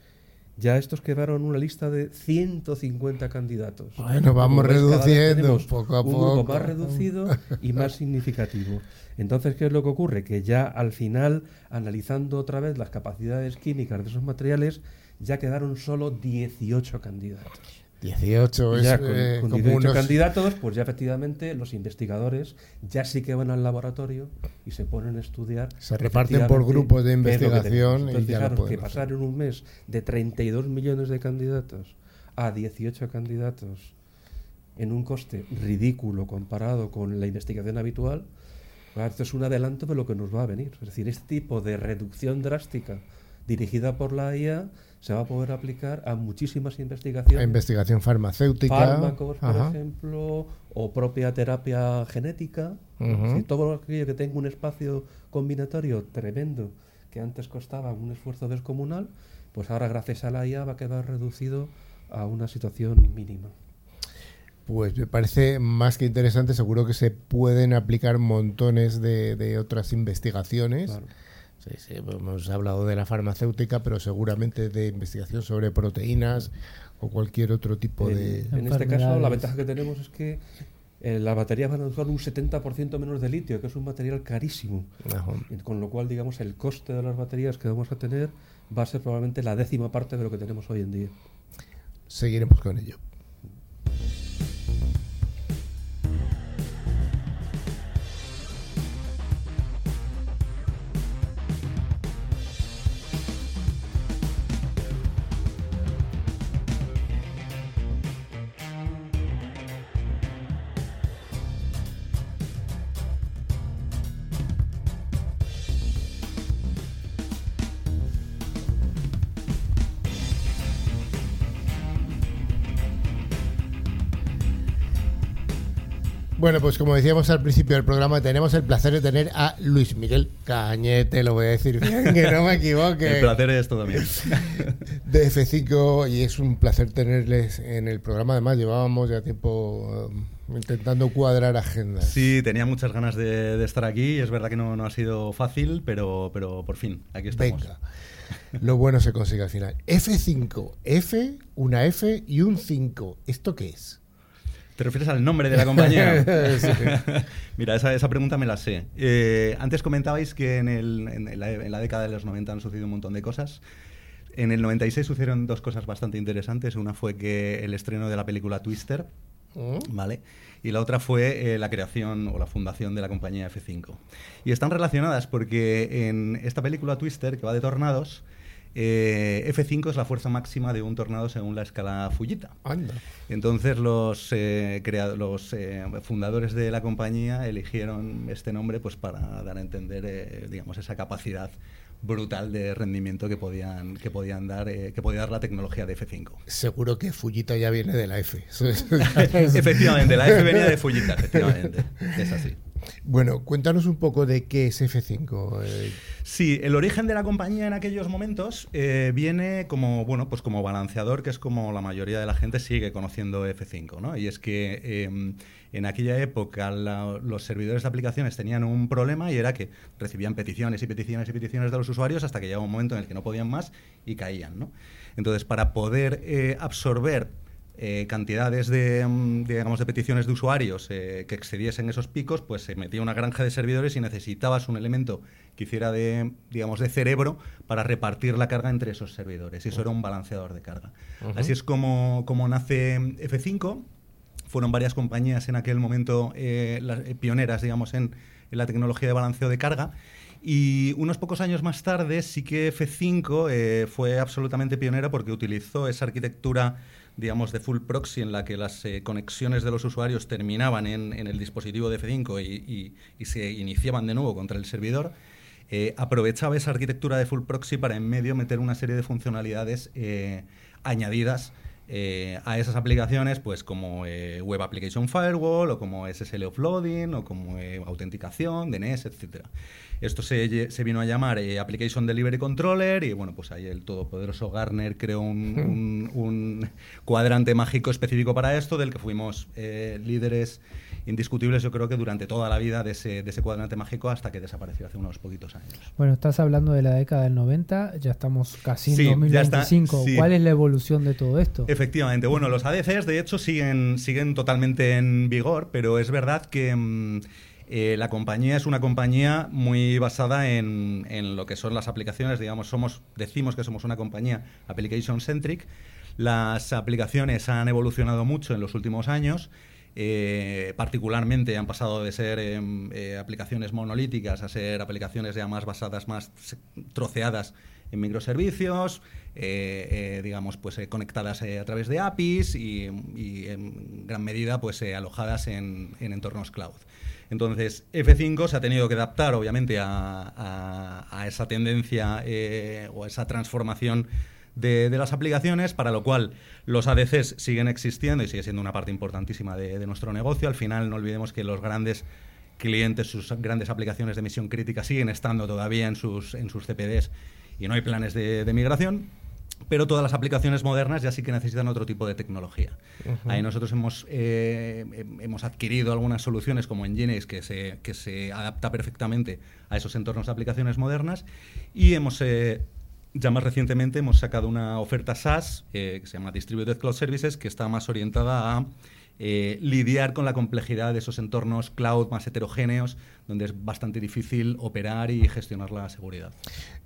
ya estos quedaron una lista de 150 candidatos. Bueno, vamos reduciendo poco a poco. Un grupo más reducido y más [laughs] significativo. Entonces, ¿qué es lo que ocurre? Que ya al final, analizando otra vez las capacidades químicas de esos materiales, ya quedaron solo 18 candidatos. 18 es con, eh, con 18 candidatos, pues ya efectivamente los investigadores ya sí que van al laboratorio y se ponen a estudiar. Se reparten por grupos de investigación. y ya que pasar en un mes de 32 millones de candidatos a 18 candidatos en un coste ridículo comparado con la investigación habitual, esto es un adelanto de lo que nos va a venir. Es decir, este tipo de reducción drástica dirigida por la IA se va a poder aplicar a muchísimas investigaciones. A investigación farmacéutica. Fármacos, por ejemplo, o propia terapia genética. todo aquello que tenga un espacio combinatorio tremendo, que antes costaba un esfuerzo descomunal, pues ahora gracias a la IA va a quedar reducido a una situación mínima. Pues me parece más que interesante, seguro que se pueden aplicar montones de, otras investigaciones Sí, sí, hemos hablado de la farmacéutica, pero seguramente de investigación sobre proteínas o cualquier otro tipo de... En este caso, la ventaja que tenemos es que eh, las baterías van a usar un 70% menos de litio, que es un material carísimo. Ajá. Con lo cual, digamos, el coste de las baterías que vamos a tener va a ser probablemente la décima parte de lo que tenemos hoy en día. Seguiremos con ello. Bueno, pues como decíamos al principio del programa, tenemos el placer de tener a Luis Miguel Cañete, lo voy a decir bien, que no me equivoque. El placer es todo mío. [laughs] de F5 y es un placer tenerles en el programa. Además, llevábamos ya tiempo eh, intentando cuadrar agendas. Sí, tenía muchas ganas de, de estar aquí. Es verdad que no, no ha sido fácil, pero, pero por fin, aquí estamos. Venga. Lo bueno se consigue al final. F5, F, una F y un 5. ¿Esto qué es? ¿Te refieres al nombre de la compañía? [laughs] Sí. [laughs] Mira, esa, esa pregunta me la sé. Eh, antes comentabais que en, el- en la, en la década de los 90 han sucedido un montón de cosas. En el 96 sucedieron dos cosas bastante interesantes. Una fue que el estreno de la película Twister, ¿Mm? ¿vale? Y la otra fue eh, la creación o la fundación de la compañía F5. Y están relacionadas porque en esta película Twister, que va de tornados, eh, F5 es la fuerza máxima de un tornado según la escala Fujita. Anda. Entonces los, eh, los eh, fundadores de la compañía eligieron este nombre pues para dar a entender eh, digamos esa capacidad brutal de rendimiento que podían que podían dar eh, que podía dar la tecnología de F5. Seguro que Fujita ya viene de la F. [laughs] [laughs] efectivamente, la F venía de Fujita, efectivamente. Es así. Bueno, cuéntanos un poco de qué es F5. eh, Sí, el origen de la compañía en aquellos momentos eh, viene como, bueno, pues como balanceador, que es como la mayoría de la gente sigue conociendo F5, ¿no? Y es que eh, en aquella época los servidores de aplicaciones tenían un problema y era que recibían peticiones y peticiones y peticiones de los usuarios hasta que llegaba un momento en el que no podían más y caían, ¿no? Entonces, para poder eh, absorber eh, cantidades de, mm, digamos, de peticiones de usuarios eh, que excediesen esos picos, pues se metía una granja de servidores y necesitabas un elemento que hiciera de, digamos, de cerebro para repartir la carga entre esos servidores. Y eso era un balanceador de carga. Así es como, como nace F5. Fueron varias compañías en aquel momento eh, las, pioneras, digamos, en, en la tecnología de balanceo de carga. Y unos pocos años más tarde sí que F5 eh, fue absolutamente pionera porque utilizó esa arquitectura, digamos, de full proxy en la que las eh, conexiones de los usuarios terminaban en, en el dispositivo de F5 y, y- y se iniciaban de nuevo contra el servidor. Eh, aprovechaba esa arquitectura de full proxy para en medio meter una serie de funcionalidades eh, añadidas eh, a esas aplicaciones, pues como eh, Web Application Firewall o como SSL Offloading o como eh, autenticación, DNS, etcétera. Esto se, vino a llamar eh, Application Delivery Controller y bueno, pues ahí el todopoderoso Gartner creó un, [laughs] un- un cuadrante mágico específico para esto, del que fuimos líderes indiscutibles, yo creo que durante toda la vida de ese, de ese cuadrante mágico hasta que desapareció hace unos poquitos años. Bueno, estás hablando de la década del 90, ya estamos casi en Sí, ya está, 2025. sí. ¿Cuál es la evolución de todo esto? Efectivamente, bueno, los ADCs de hecho siguen, siguen totalmente en vigor, pero es verdad que mm, eh, la compañía es una compañía muy basada en, en lo que son las aplicaciones, digamos, somos, decimos que somos una compañía application centric. Las aplicaciones han evolucionado mucho en los últimos años. Eh, particularmente han pasado de ser em, eh, aplicaciones monolíticas a ser aplicaciones ya más basadas, más troceadas en microservicios, eh, digamos, pues conectadas a través de APIs y, en gran medida pues alojadas en, en entornos cloud. Entonces, F5 se ha tenido que adaptar, obviamente, a, a- esa tendencia o a esa transformación de, de las aplicaciones, para lo cual los ADCs siguen existiendo y sigue siendo una parte importantísima de, de nuestro negocio. Al final, no olvidemos que los grandes clientes, sus grandes aplicaciones de misión crítica siguen estando todavía en sus, en sus CPDs y no hay planes de, de migración. pero todas las aplicaciones modernas ya sí que necesitan otro tipo de tecnología. Ahí nosotros hemos, eh, hemos adquirido algunas soluciones como Nginx que se, que se adapta perfectamente a esos entornos de aplicaciones modernas y hemos... Eh, ya más recientemente hemos sacado una oferta SaaS eh, que se llama Distributed Cloud Services, que está más orientada a eh, lidiar con la complejidad de esos entornos cloud más heterogéneos, donde es bastante difícil operar y gestionar la seguridad.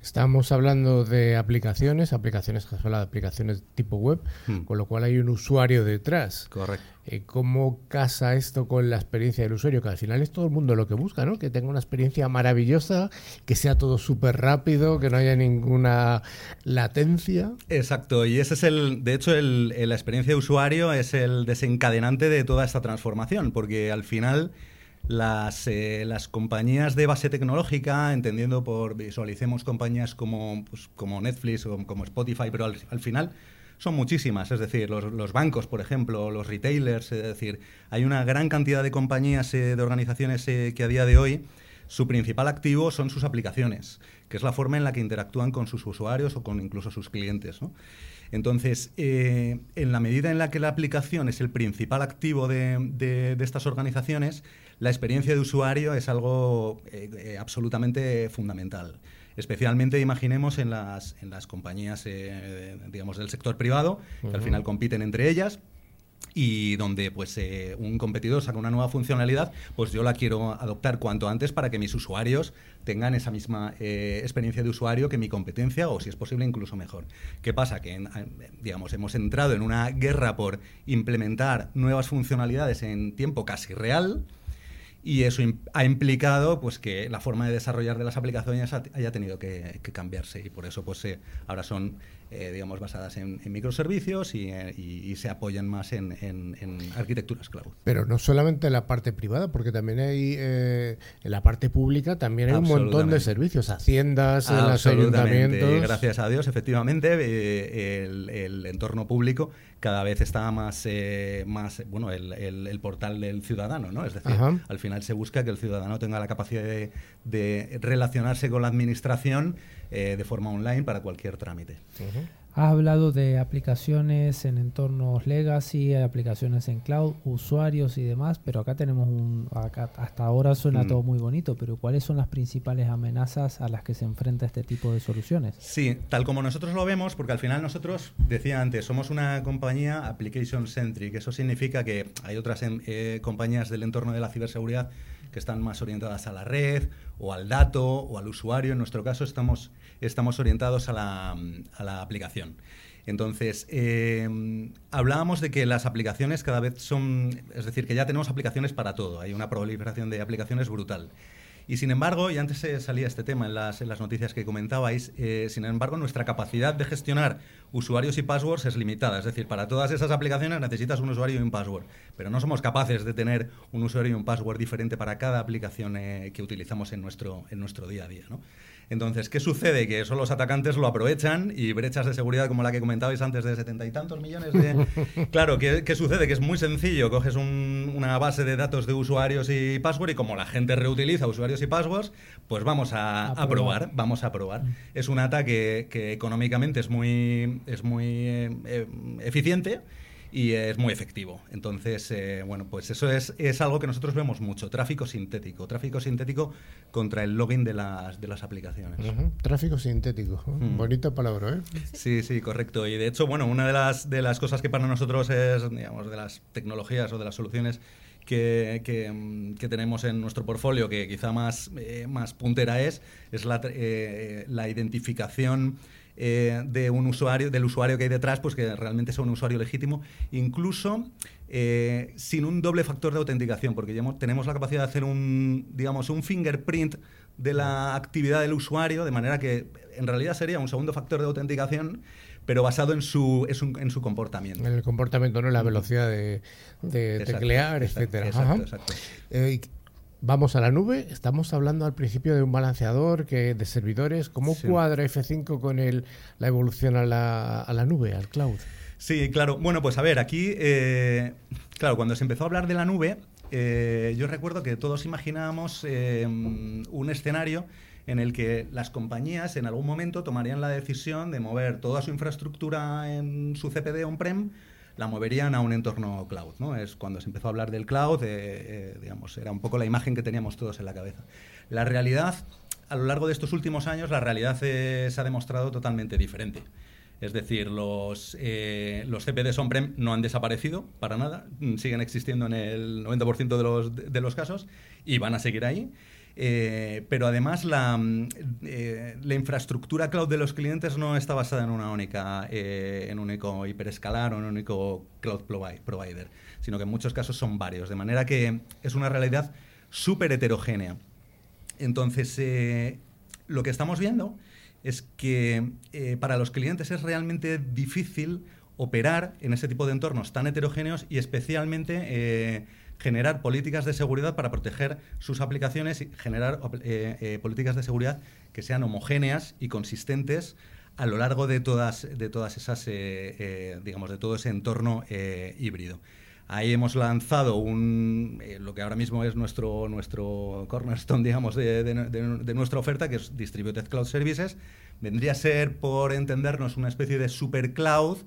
Estamos hablando de aplicaciones, aplicaciones que de aplicaciones tipo web, hmm. con lo cual hay un usuario detrás. Correcto. Eh, ¿Cómo casa esto con la experiencia del usuario? Que al final es todo el mundo lo que busca, ¿no? Que tenga una experiencia maravillosa, que sea todo súper rápido, que no haya ninguna latencia. Exacto, y ese es el, de hecho, el, la experiencia de usuario es el desencadenante de toda esta transformación, porque al final las, eh, las compañías de base tecnológica, entendiendo por, visualicemos compañías como, pues, como Netflix o como Spotify, pero al, final son muchísimas, es decir, los, bancos, por ejemplo, los retailers, es decir, hay una gran cantidad de compañías, eh, de organizaciones eh, que a día de hoy su principal activo son sus aplicaciones, que es la forma en la que interactúan con sus usuarios o con incluso sus clientes. ¿no? Entonces, en la medida en la que la aplicación es el principal activo de, de estas organizaciones, la experiencia de usuario es algo eh, eh, absolutamente fundamental. Especialmente imaginemos en las, en las compañías eh, digamos, del sector privado, que al final compiten entre ellas y donde pues un competidor saca una nueva funcionalidad, pues yo la quiero adoptar cuanto antes para que mis usuarios tengan esa misma experiencia de usuario que mi competencia o si es posible incluso mejor. ¿Qué pasa? Que digamos hemos entrado en una guerra por implementar nuevas funcionalidades en tiempo casi real y eso ha implicado pues que la forma de desarrollar de las aplicaciones haya tenido que, cambiarse y por eso pues eh, ahora son eh, digamos basadas en, microservicios eh, y, se apoyan más en, arquitecturas cloud. Pero no solamente en la parte privada, porque también hay en la parte pública también hay un montón de servicios, haciendas, los ayuntamientos. Gracias a Dios, efectivamente, el entorno público cada vez está más, eh, más bueno, el, el, portal del ciudadano, ¿no? Es decir, al final se busca que el ciudadano tenga la capacidad de, de relacionarse con la administración eh, de forma online para cualquier trámite. Has hablado de aplicaciones en entornos legacy, aplicaciones en cloud, usuarios y demás, pero acá tenemos un. hasta ahora suena mm. todo muy bonito, pero ¿cuáles son las principales amenazas a las que se enfrenta este tipo de soluciones? Sí, tal como nosotros lo vemos, porque al final nosotros, decía antes, somos una compañía application centric. Eso significa que hay otras em, eh, compañías del entorno de la ciberseguridad que están más orientadas a la red o al dato o al usuario. En nuestro caso estamos, estamos orientados a la, a la aplicación. Entonces, eh, hablábamos de que las aplicaciones cada vez son, es decir, que ya tenemos aplicaciones para todo, hay una proliferación de aplicaciones brutal. Y sin embargo, y antes salía este tema en las, en las noticias que comentabais, eh, sin embargo, nuestra capacidad de gestionar usuarios y passwords es limitada. Es decir, para todas esas aplicaciones necesitas un usuario y un password, pero no somos capaces de tener un usuario y un password diferente para cada aplicación eh, que utilizamos en nuestro, en nuestro día a día. ¿no? Entonces, ¿qué sucede? Que eso los atacantes lo aprovechan y brechas de seguridad como la que comentabais antes de setenta y tantos millones de... [laughs] claro, ¿qué, sucede? Que es muy sencillo. Coges una base de datos de usuarios y password y como la gente reutiliza usuarios y passwords, pues vamos a, probar. vamos a probar. Mm. Es un ataque que económicamente es muy, es muy eh, eh, eficiente y es muy efectivo. Entonces, eh, bueno, pues eso es, es algo que nosotros vemos mucho, tráfico sintético, tráfico sintético contra el login de las, de las aplicaciones. Tráfico sintético, mm. bonita palabra, ¿eh? Sí, sí, correcto. Y de hecho, bueno, una de las, de las cosas que para nosotros es, digamos, de las tecnologías o de las soluciones que, que, tenemos en nuestro portfolio, que quizá más, eh, más puntera es, es la, eh, la identificación eh, de un usuario, del usuario que hay detrás, pues que realmente sea un usuario legítimo, incluso eh, sin un doble factor de autenticación, porque ya tenemos la capacidad de hacer un, digamos, un fingerprint de la actividad del usuario, de manera que en realidad sería un segundo factor de autenticación, pero basado en su, en su comportamiento. En el comportamiento, no en la velocidad de, teclear, etcétera. Exacto, exacto. Eh, Vamos a la nube, estamos hablando al principio de un balanceador que de servidores. ¿Cómo cuadra F5 con el, la evolución a la, a la, nube, al cloud? Sí, claro. Bueno, pues a ver, aquí, eh, claro, cuando se empezó a hablar de la nube, eh, yo recuerdo que todos imaginábamos eh, un escenario en el que las compañías en algún momento tomarían la decisión de mover toda su infraestructura en su CPD on-prem la moverían a un entorno cloud. ¿no? Es cuando se empezó a hablar del cloud, eh, digamos, era un poco la imagen que teníamos todos en la cabeza. La realidad, a lo largo de estos últimos años, la realidad se ha demostrado totalmente diferente. Es decir, los, eh, los CPDs on-prem no han desaparecido para nada, siguen existiendo en el 90% de los, de los casos y van a seguir ahí. Eh, pero además la, mm, eh, la, infraestructura cloud de los clientes no está basada en una única, eh, en único hiperescalar o en un único cloud provider, sino que en muchos casos son varios, de manera que es una realidad súper heterogénea. Entonces, lo que estamos viendo es que para los clientes es realmente difícil operar en ese tipo de entornos tan heterogéneos y especialmente generar políticas de seguridad para proteger sus aplicaciones y generar eh, eh, políticas de seguridad que sean homogéneas y consistentes a lo largo de todas, de todas esas, eh, digamos, de todo ese entorno híbrido. Ahí hemos lanzado un, lo que ahora mismo es nuestro, nuestro cornerstone, digamos, de, de, nuestra oferta, que es Distributed Cloud Services. Vendría a ser, por entendernos, una especie de super cloud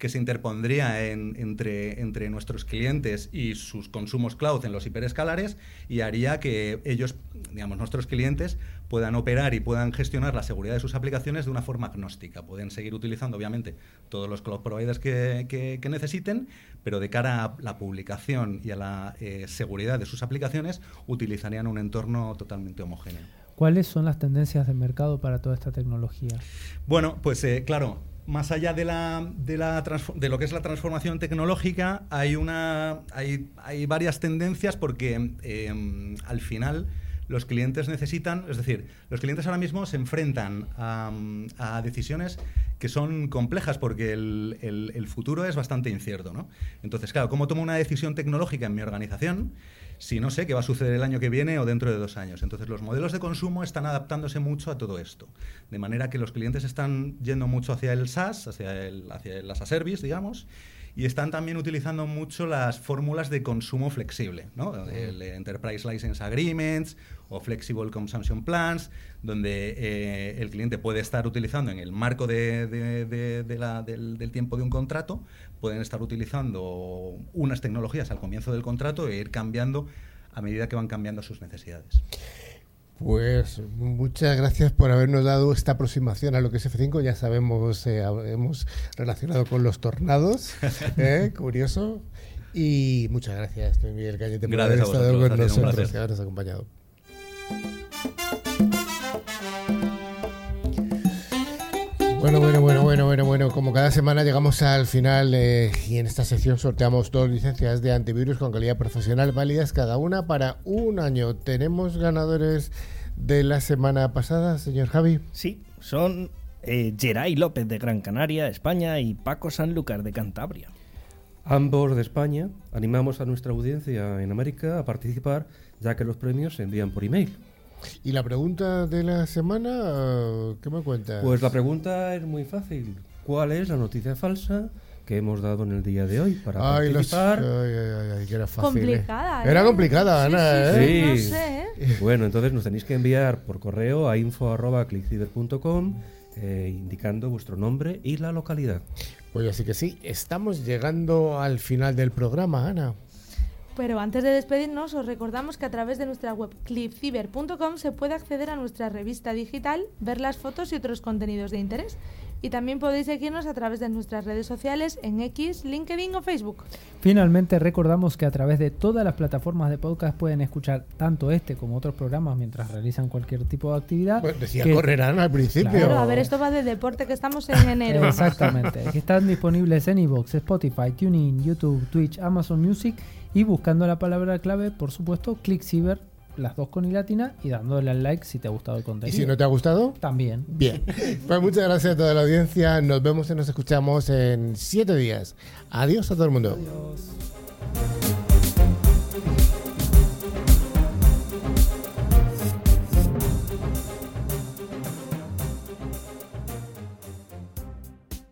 que se interpondría entre, entre nuestros clientes y sus consumos cloud en los hiperescalares y haría que ellos, digamos, nuestros clientes puedan operar y puedan gestionar la seguridad de sus aplicaciones de una forma agnóstica. Pueden seguir utilizando, obviamente, todos los cloud providers que, necesiten, pero de cara a la publicación y a la eh, seguridad de sus aplicaciones, utilizarían un entorno totalmente homogéneo. ¿Cuáles son las tendencias de mercado para toda esta tecnología? Bueno, pues eh, claro, más allá de, la, de, la de, lo que es la transformación tecnológica, hay, una, hay, hay varias tendencias porque em, al final los clientes necesitan, es decir, los clientes ahora mismo se enfrentan a, decisiones que son complejas porque el, el, el, futuro es bastante incierto. ¿no? Entonces, claro, ¿cómo tomo una decisión tecnológica en mi organización? Si no sé qué va a suceder el año que viene o dentro de dos años. Entonces los modelos de consumo están adaptándose mucho a todo esto, de manera que los clientes están yendo mucho hacia el SaaS, hacia, el, hacia las service, digamos, y están también utilizando mucho las fórmulas de consumo flexible, ¿no? el Enterprise License Agreements o Flexible Consumption Plans, donde eh, el cliente puede estar utilizando en el marco de, del, tiempo de un contrato, pueden estar utilizando unas tecnologías al comienzo del contrato e ir cambiando a medida que van cambiando sus necesidades. Pues muchas gracias por habernos dado esta aproximación a lo que es F5. Ya sabemos, eh, hemos relacionado con los tornados, [laughs] eh, curioso. Y muchas gracias, Miguel Cañete, por haber estado con nosotros, habernos acompañado. Bueno, bueno, bueno, bueno, bueno, bueno. Como cada semana llegamos al final eh, y en esta sección sorteamos dos licencias de antivirus con calidad profesional válidas cada una para un año. ¿Tenemos ganadores de la semana pasada, señor Javi? Sí, son eh, Geray López de Gran Canaria, España y Paco Sanlúcar de Cantabria. Ambos de España. Animamos a nuestra audiencia en América a participar ya que los premios se envían por email. ¿Y la pregunta de la semana? ¿Qué me cuentas? Pues la pregunta es muy fácil. ¿Cuál es la noticia falsa que hemos dado en el día de hoy para participar? Ay, que era fácil. ¿eh? Complicada, ¿eh? Era complicada, Ana, sí, ¿eh? Sí, no sé, ¿eh? Bueno, entonces nos tenéis que enviar por correo a info.clickciber.com eh, indicando vuestro nombre y la localidad. Pues así que sí, estamos llegando al final del programa, Ana. Pero antes de despedirnos, os recordamos que a través de nuestra web clipciber.com se puede acceder a nuestra revista digital, ver las fotos y otros contenidos de interés. Y también podéis seguirnos a través de nuestras redes sociales en X, LinkedIn o Facebook. Finalmente recordamos que a través de todas las plataformas de podcast pueden escuchar tanto este como otros programas mientras realizan cualquier tipo de actividad. Pues decía correrán al principio. Claro, a ver, esto va de deporte que estamos en [laughs] enero. Exactamente. que están disponibles en iVoox, Spotify, TuneIn, YouTube, Twitch, Amazon Music y buscando la palabra clave, por supuesto, ClickCiber, las dos con i latina y dándole al like si te ha gustado el contenido. ¿Y si no te ha gustado? También. Bien. [laughs] Pues muchas gracias a toda la audiencia. Nos vemos y nos escuchamos en siete días. Adiós a todo el mundo. Adiós.